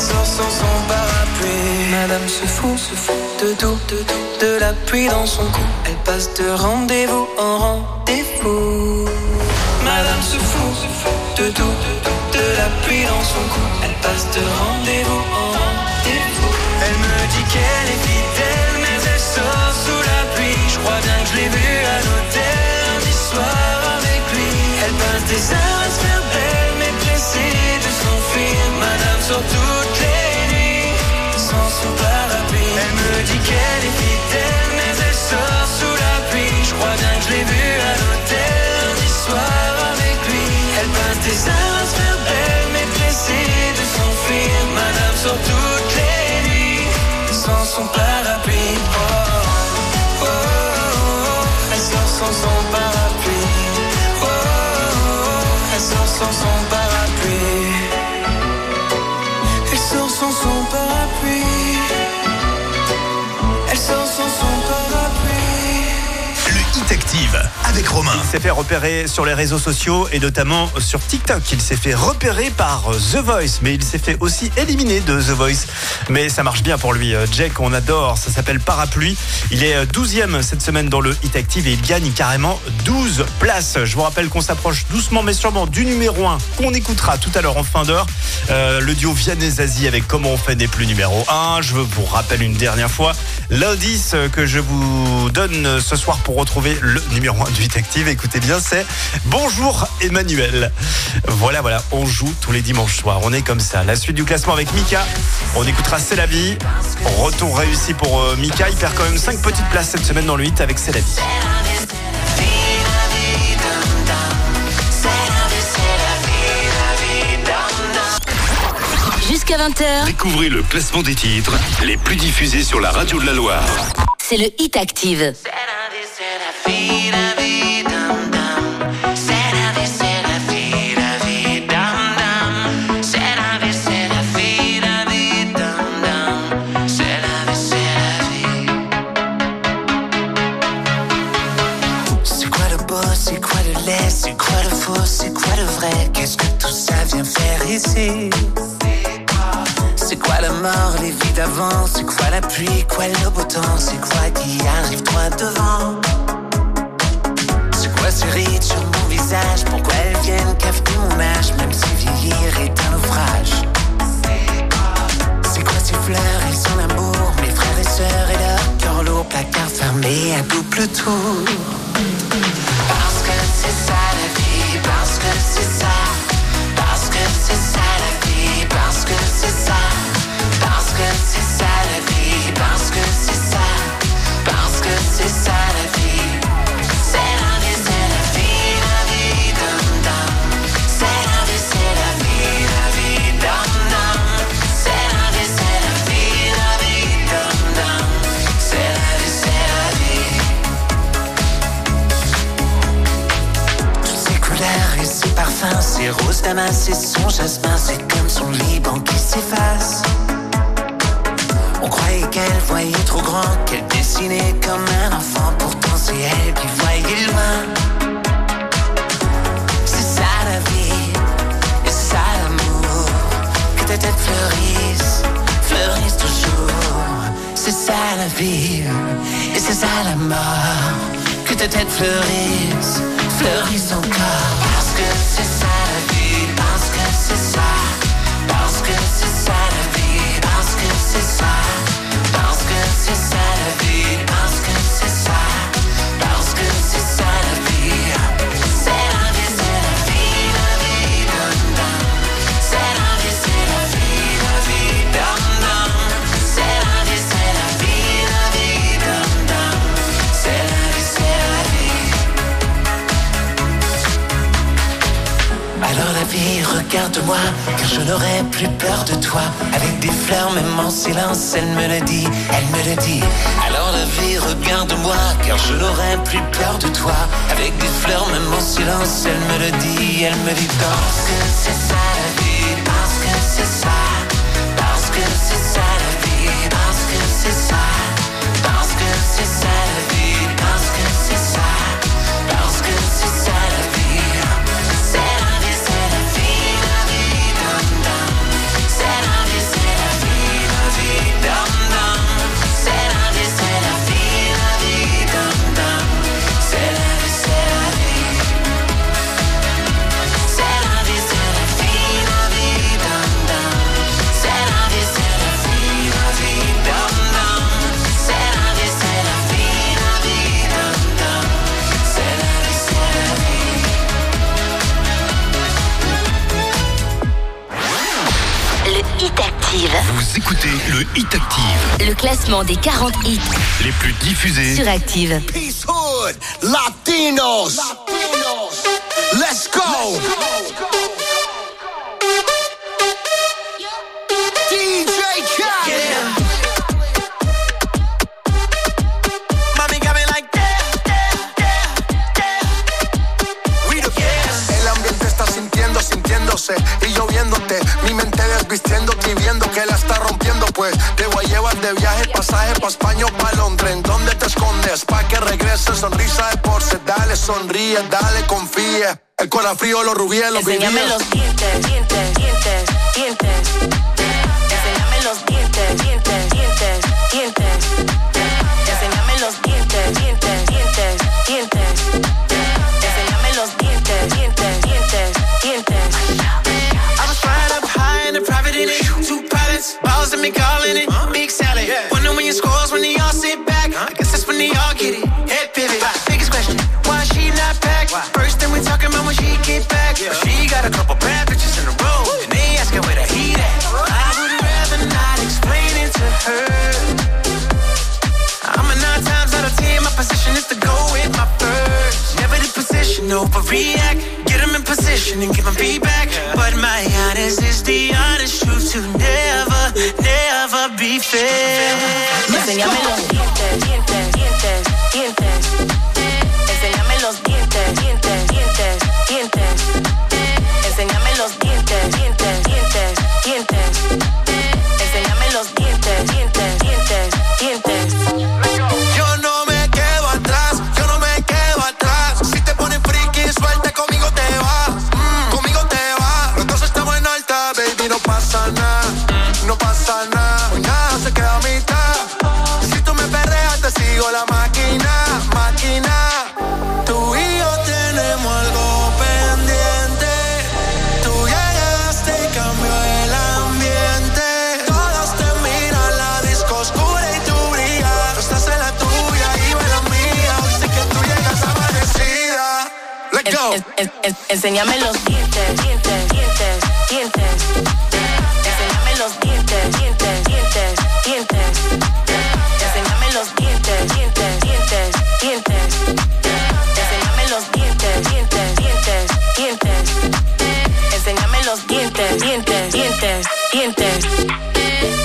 Sort sans son parapluie. Madame se fout, se fout de tout, de tout, de la pluie dans son cou. Elle passe de rendez-vous en rendez-vous. Madame se fout, se fout de tout, de tout, de la pluie dans son cou. Elle passe de rendez-vous en rendez-vous. Elle me dit qu'elle est fidèle, mais elle sort sous la pluie. Je crois bien que je l'ai vue à l'hôtel lundi soir avec lui. Elle passe des heures Sort toutes les nuits sans son parapluie. Elle me dit qu'elle est fidèle, mais elle sort sous la pluie. Je crois bien que je l'ai vue à l'hôtel lundi soir avec lui. Elle passe des heures à se faire belle, mais pressée de s'enfuir. Madame sort toutes les nuits sans son parapluie. Oh, oh, oh, oh, elle sort sans son parapluie. Oh, oh, oh, elle sort sans son parapluie. Sans son parapluie. Elle sort sans son parapluie. Avec Romain. Il s'est fait repérer sur les réseaux sociaux et notamment sur TikTok. Il s'est fait repérer par The Voice, mais il s'est fait aussi éliminer de The Voice. Mais ça marche bien pour lui. Jake, on adore. Ça s'appelle Parapluie. Il est 12e cette semaine dans le Hit Active et il gagne carrément 12 places. Je vous rappelle qu'on s'approche doucement mais sûrement du numéro 1 qu'on écoutera tout à l'heure en fin d'heure. Euh, le duo Vianney Zazie avec Comment on fait n'est plus numéro 1. Je vous rappelle une dernière fois l'indice que je vous donne ce soir pour retrouver le numéro 1 du Hit Active. Écoutez bien, c'est Bonjour Emmanuel. Voilà, voilà, on joue tous les dimanches soirs. On est comme ça. La suite du classement avec Mika. On écoutera C'est la vie. Retour réussi pour euh, Mika. Il perd quand même 5 petites places cette semaine dans le 8 avec C'est la vie. Jusqu'à 20h, Découvrez le classement des titres les plus diffusés sur la radio de la Loire. c'est le Hit Active. C'est quoi la pluie, quoi le beau temps? C'est quoi qui arrive droit devant? Sur mon visage. Pourquoi elles viennent cafeter mon âge Même si vieillir est un naufrage? C'est quoi ces fleurs? Et son amour Mes frères et sœurs et leur cœur lourd Placard fermé à double tour. Parce que c'est ça la vie, parce que c'est ça, parce que c'est ça la vie, parce que c'est ça, parce que c'est ça la vie, parce que c'est ça, parce que c'est ça la vie. Damas son jasmin, c'est comme son Liban qui s'efface. On croyait qu'elle voyait trop grand, qu'elle dessinait comme un enfant, pourtant c'est elle qui voyait loin. C'est ça la vie, et c'est ça l'amour, que ta tête fleurisse, fleurisse toujours. C'est ça la vie, et c'est ça la mort, que ta tête fleurisse, fleurisse encore. Parce que c'est ça la vie, que c'est ça la vie, que c'est ça, que c'est ça la vie, regarde-moi, car je n'aurai plus peur de toi. Avec des fleurs, même en silence, elle me le dit, elle me le dit. Alors la vie, regarde-moi, car je n'aurai plus peur de toi. Avec des fleurs, même en silence, elle me le dit, elle me dit. Que c'est ça écoutez le Hit Active. Le classement des 40 hits Les plus diffusés. sur Active. Peace Hood, Latinos. Let's go. DJ te voy a llevar de viaje, pasaje pa' España o pa' Londres. ¿En dónde te escondes? Pa' que regrese, sonrisa de porce. Dale, sonríe, dale, confía. El corazón frío, los rubíes, los Enséñame vivíes. los dientes, dientes, dientes, dientes. Never be Enséñame los dientes, dientes, dientes, dientes. Enséñame los dientes, dientes, dientes, dientes. Enséñame los dientes, dientes, dientes, dientes. Enséñame los dientes, dientes, dientes, dientes. Enséñame los dientes, dientes, dientes, dientes.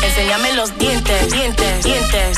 Enséñame los dientes, dientes, dientes,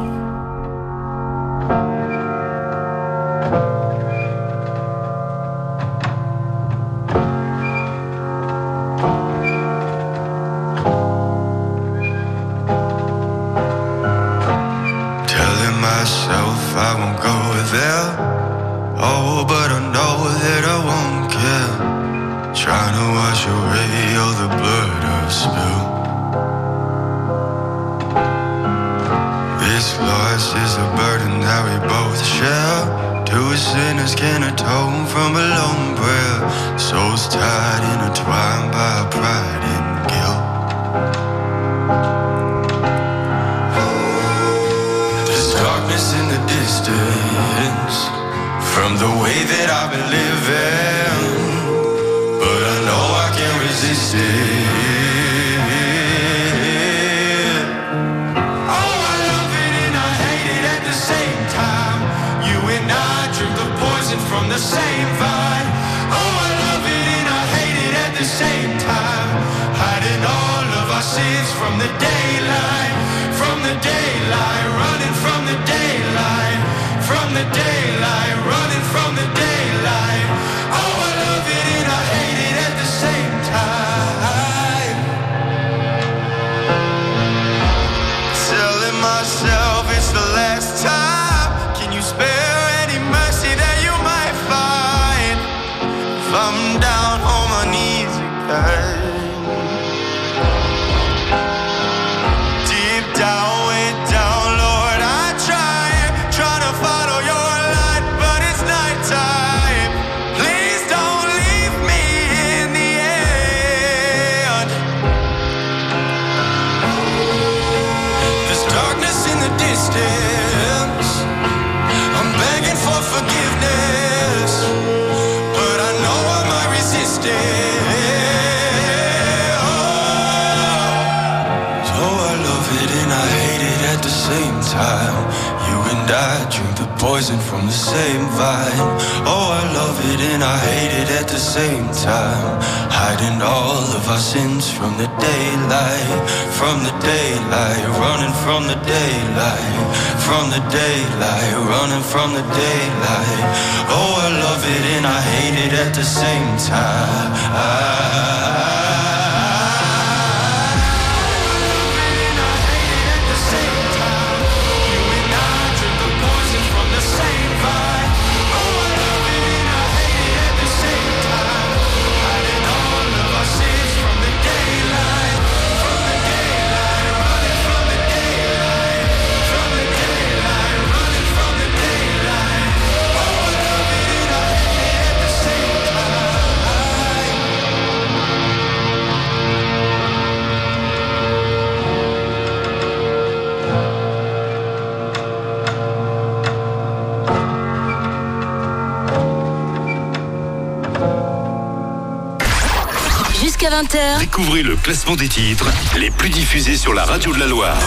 Découvrez le classement des titres les plus diffusés sur la radio de la Loire.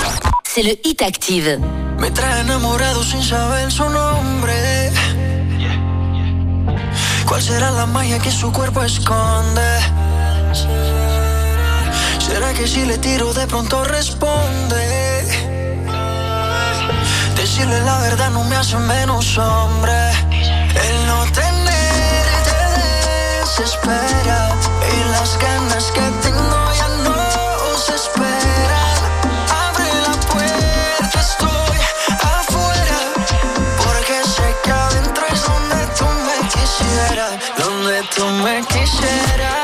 C'est le Hit Active. Me trae enamorado sin saber su nombre. ¿Cuál será la magia que su cuerpo esconde? ¿Será que si le tiro de pronto responde? Decirle la verdad no me hace menos hombre. El no tenerte desespera. Y las ganas que tengo ya no os esperar. Abre la puerta, estoy afuera. Porque sé que adentro es donde tú me quisieras Donde tú me quisieras.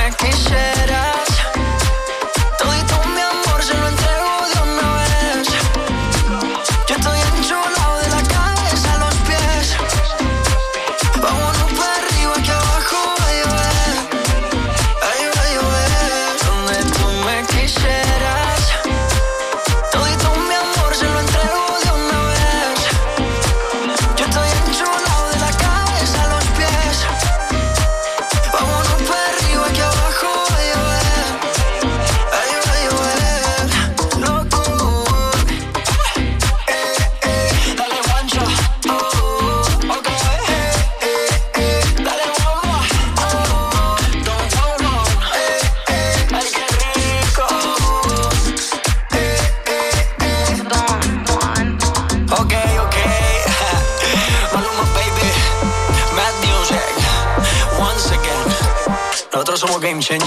le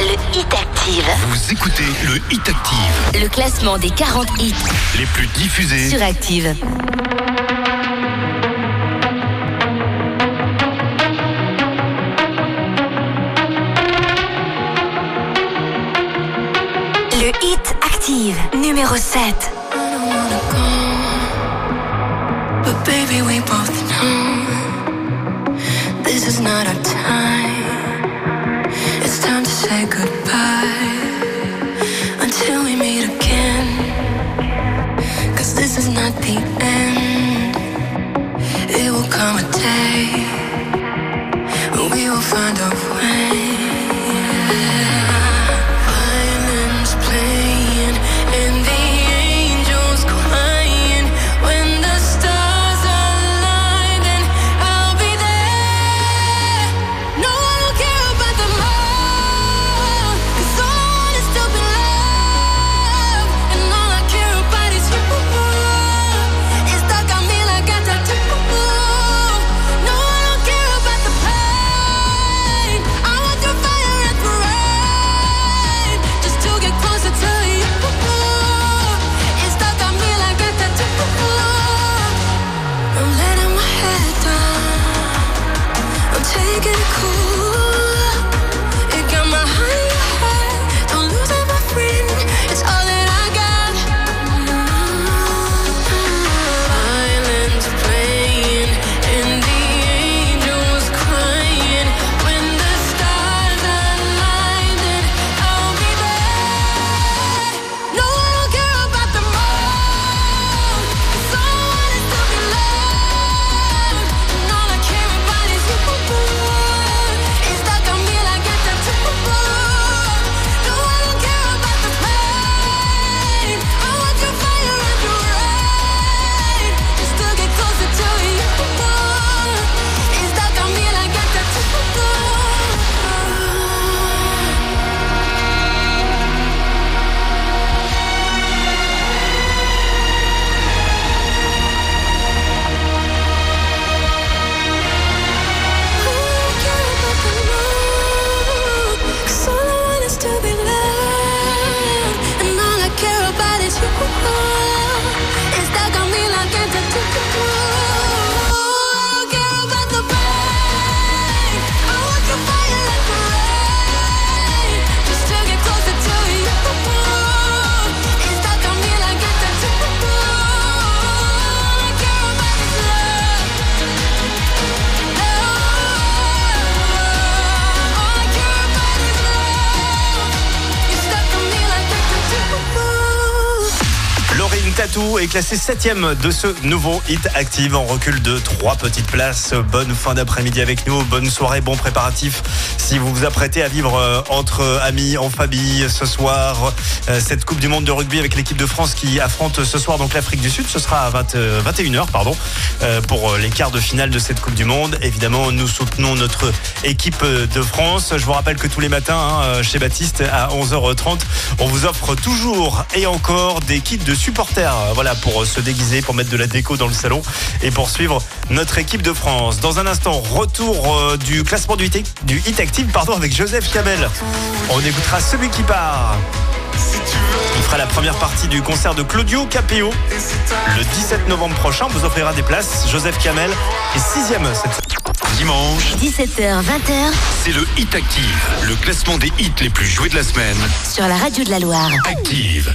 Le Hit Active. Vous écoutez le Hit Active. Le classement des 40 hits les plus diffusés sur Active. 7. Classé septième de ce nouveau hit active en recul de trois petites places. Bonne fin d'après-midi avec nous, bonne soirée, bon préparatif. Si vous vous apprêtez à vivre euh, entre amis, en famille ce soir, euh, cette Coupe du Monde de rugby avec l'équipe de France qui affronte ce soir donc l'Afrique du Sud, ce sera à 20, euh, 21h pardon pour les quarts de finale de cette Coupe du Monde. Évidemment, nous soutenons notre équipe de France. Je vous rappelle que tous les matins hein, chez Baptiste à 11h30, on vous offre toujours et encore des kits de supporters. Voilà pour se déguiser, pour mettre de la déco dans le salon et pour suivre notre équipe de France. Dans un instant, retour euh, du classement du hit, du hit active pardon avec Joseph Kamel. On écoutera celui qui part. Il fera la première partie du concert de Claudio Capéo le 17 novembre prochain. On vous offrira des places. Joseph Kamel est sixième cette Dimanche, 17h, 20h c'est le Hit Active, le classement des hits les plus joués de la semaine. sur la radio de la Loire. Active.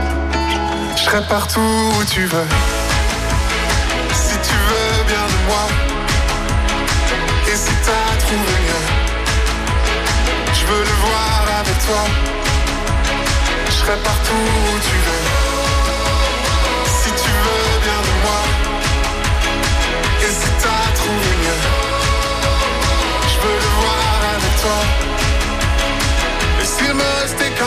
Je serai partout où tu veux. Si tu veux bien de moi Et si t'as trouvé mieux. Je veux le voir avec toi. Je serai partout où tu veux. Si tu veux bien de moi Et si t'as trouvé mieux. Je veux le voir avec toi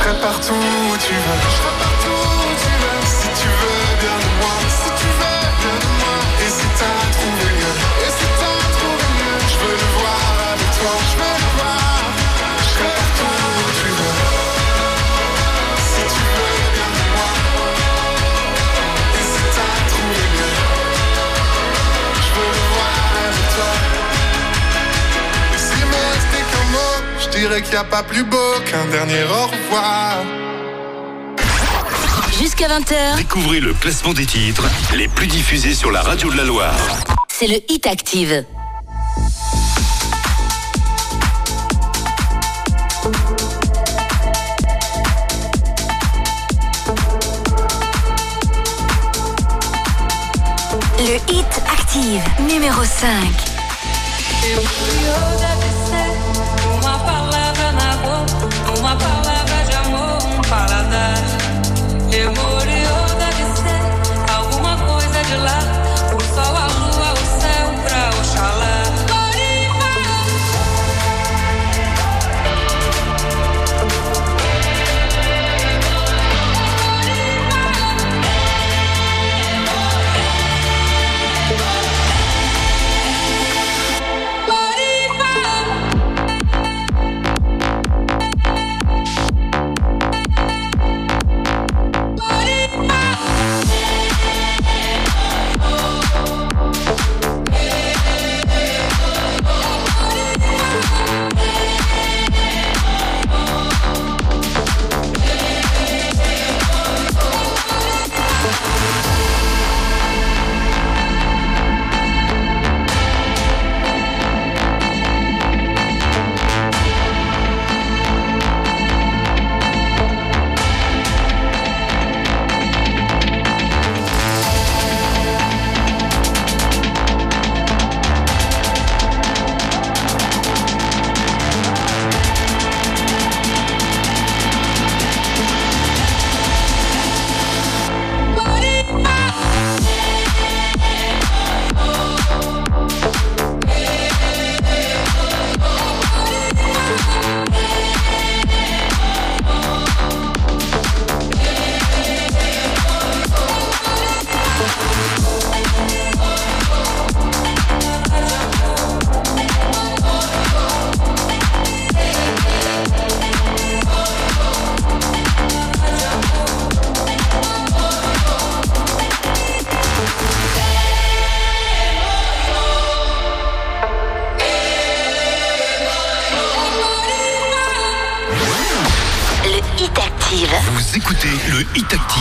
serai partout où tu veux. Mot, je dirais qu'il n'y a pas plus beau qu'un dernier au revoir. Jusqu'à 20h, Découvrez le classement des titres les plus diffusés sur la radio de la Loire. c'est le hit active. Le hit active numéro 5.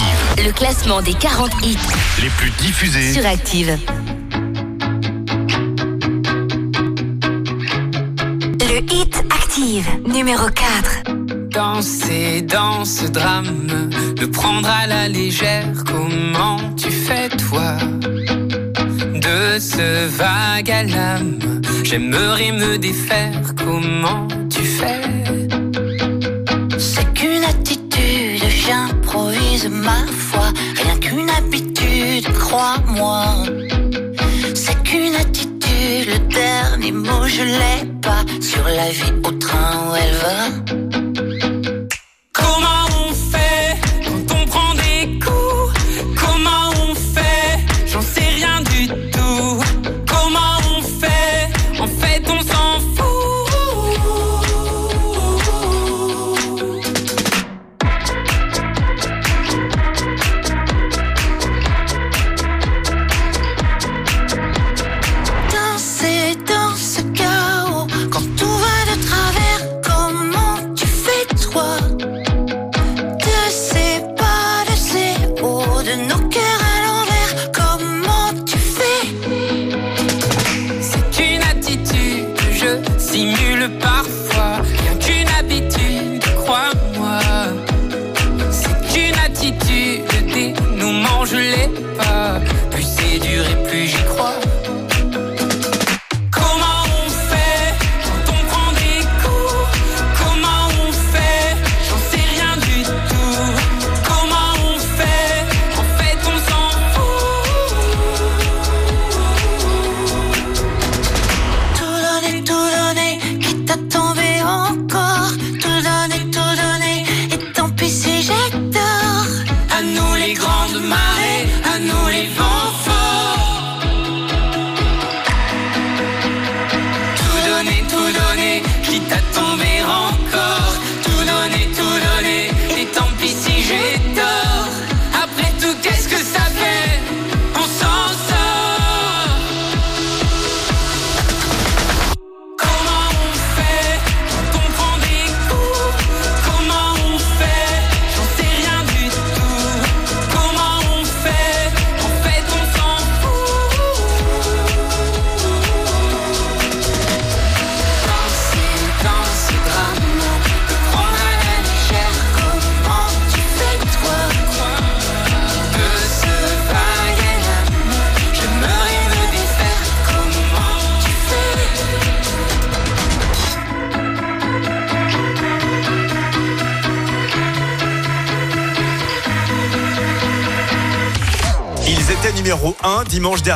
Active, Le classement des 40 hits les plus diffusés. sur Active. Le Hit Active, numéro 4. Danser dans ce drame, le prendre à la légère, comment tu fais toi? De ce vague à l'âme, j'aimerais me défaire, comment tu fais? Ma foi. Rien qu'une habitude, crois-moi. C'est qu'une attitude, le dernier mot je l'ai pas. Sur la vie au train où elle va.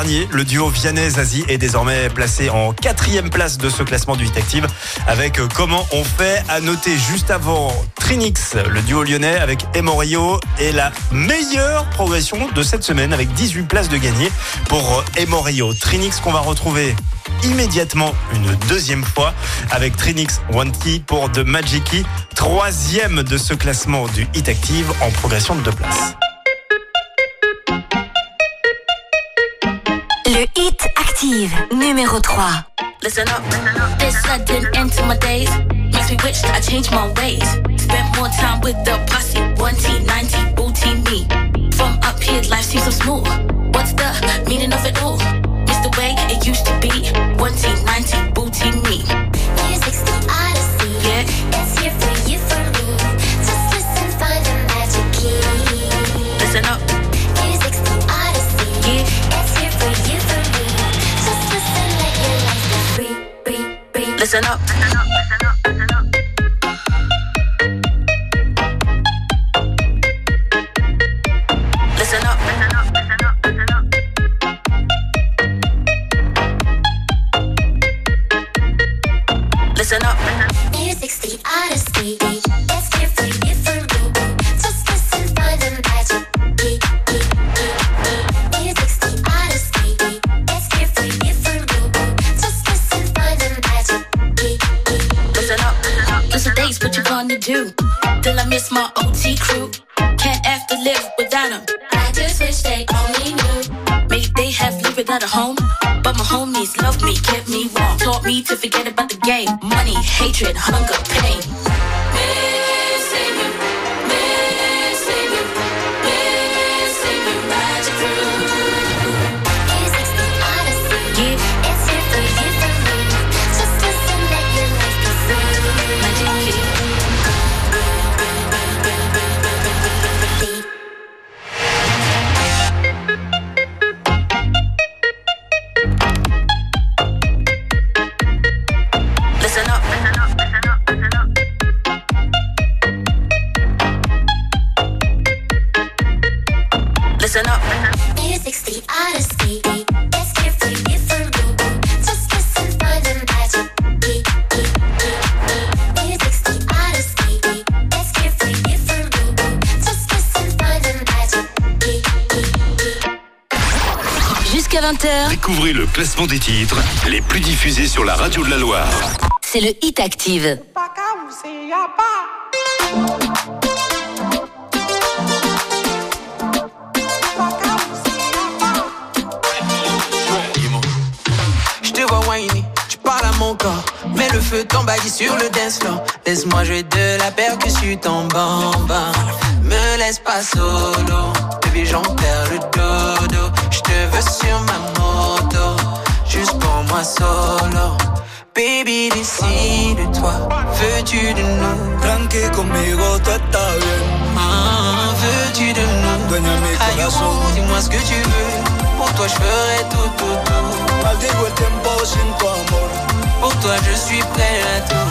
Le duo Vianney-Zazie est désormais placé en quatrième place de ce classement du Hit Active avec euh, Comment on fait à noter juste avant Trinix, le duo lyonnais avec Emorio et la meilleure progression de cette semaine avec 18 places de gagné pour euh, Emorio. Trinix qu'on va retrouver immédiatement une deuxième fois avec Trinix One Key pour The Magic Key, troisième de ce classement du Hit Active en progression de deux places. Numéro 3. Listen up. This sudden end to my days makes me wish that I changed my ways. Spent more time with the posse. One T, 90, booty me. From up here, life seems so smooth. What's the meaning of it all? It's the way it used to be. One T, 90, listen up. Listen up, listen up, listen up. Classement des titres les plus diffusés sur la radio de la Loire. c'est le Hit Active. Je te vois whiny, tu parles à mon corps. Mets le feu, t'emballe sur le dance floor. Laisse-moi jouer de la percussion en bamba. Me laisse pas solo, ce que tu veux. Pour toi, je ferai tout, tout, tout. Maldigo el tiempo sin tu amor. Pour toi, je suis prêt à tout.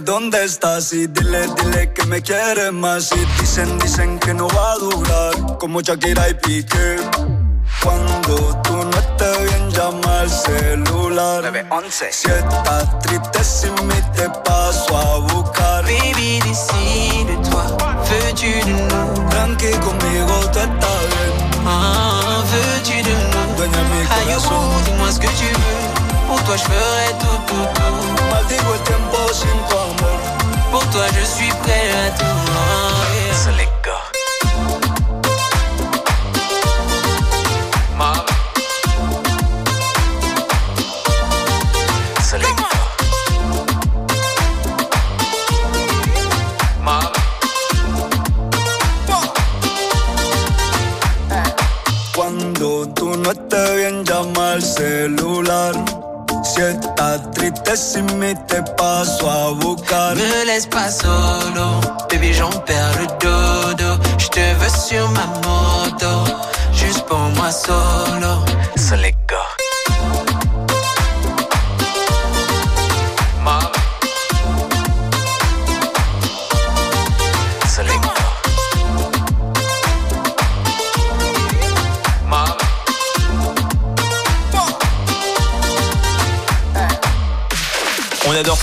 Dónde estás y dile, dile que me quieres más. Y dicen, dicen que no va a durar como Shakira y Piqué. Cuando tú no estés bien, llama al celular. 911. Si estás triste sin mí, te paso a buscar. Baby, décide-toi, veux-tu de nous? Tranqui conmigo, tú estás bien. Ah, veux-tu de nous? Dueña de mi Aïe, corazón. oh, dis-moi ce que tu veux. Pour toi, je ferai tout, tout, tout. Maldigo el tiempo sin tu amor. Pour toi, je suis prêt à tout.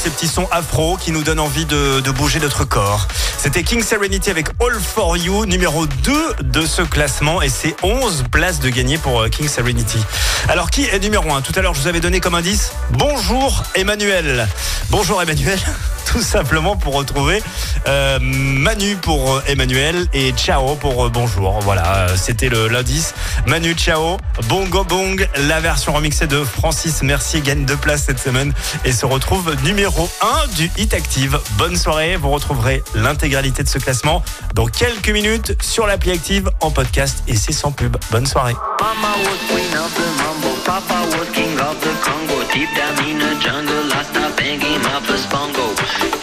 Ces petits sons afro qui nous donnent envie de, bouger notre corps. C'était King Serenity avec All For You, numéro 2 de ce classement et c'est 11 places de gagner pour euh, King Serenity. Alors qui est numéro 1 Tout à l'heure je vous avais donné comme indice Bonjour Emmanuel. Bonjour Emmanuel. Tout simplement pour retrouver euh, Manu pour euh, Emmanuel et Ciao pour euh, bonjour. Voilà, c'était le l'indice. Manu Ciao, Bongo Bong, la version remixée de Francis Mercier gagne deux places cette semaine et se retrouve numéro 1 du Hit Active. Bonne soirée, vous retrouverez l'intégralité de ce classement dans quelques minutes sur l'appli Active en podcast et c'est sans pub. Bonne soirée. Banging my first bongo.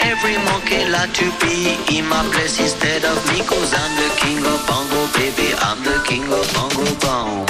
Every monkey like to be in my place instead of me, cause I'm the king of bongo, baby. I'm the king of bongo bong.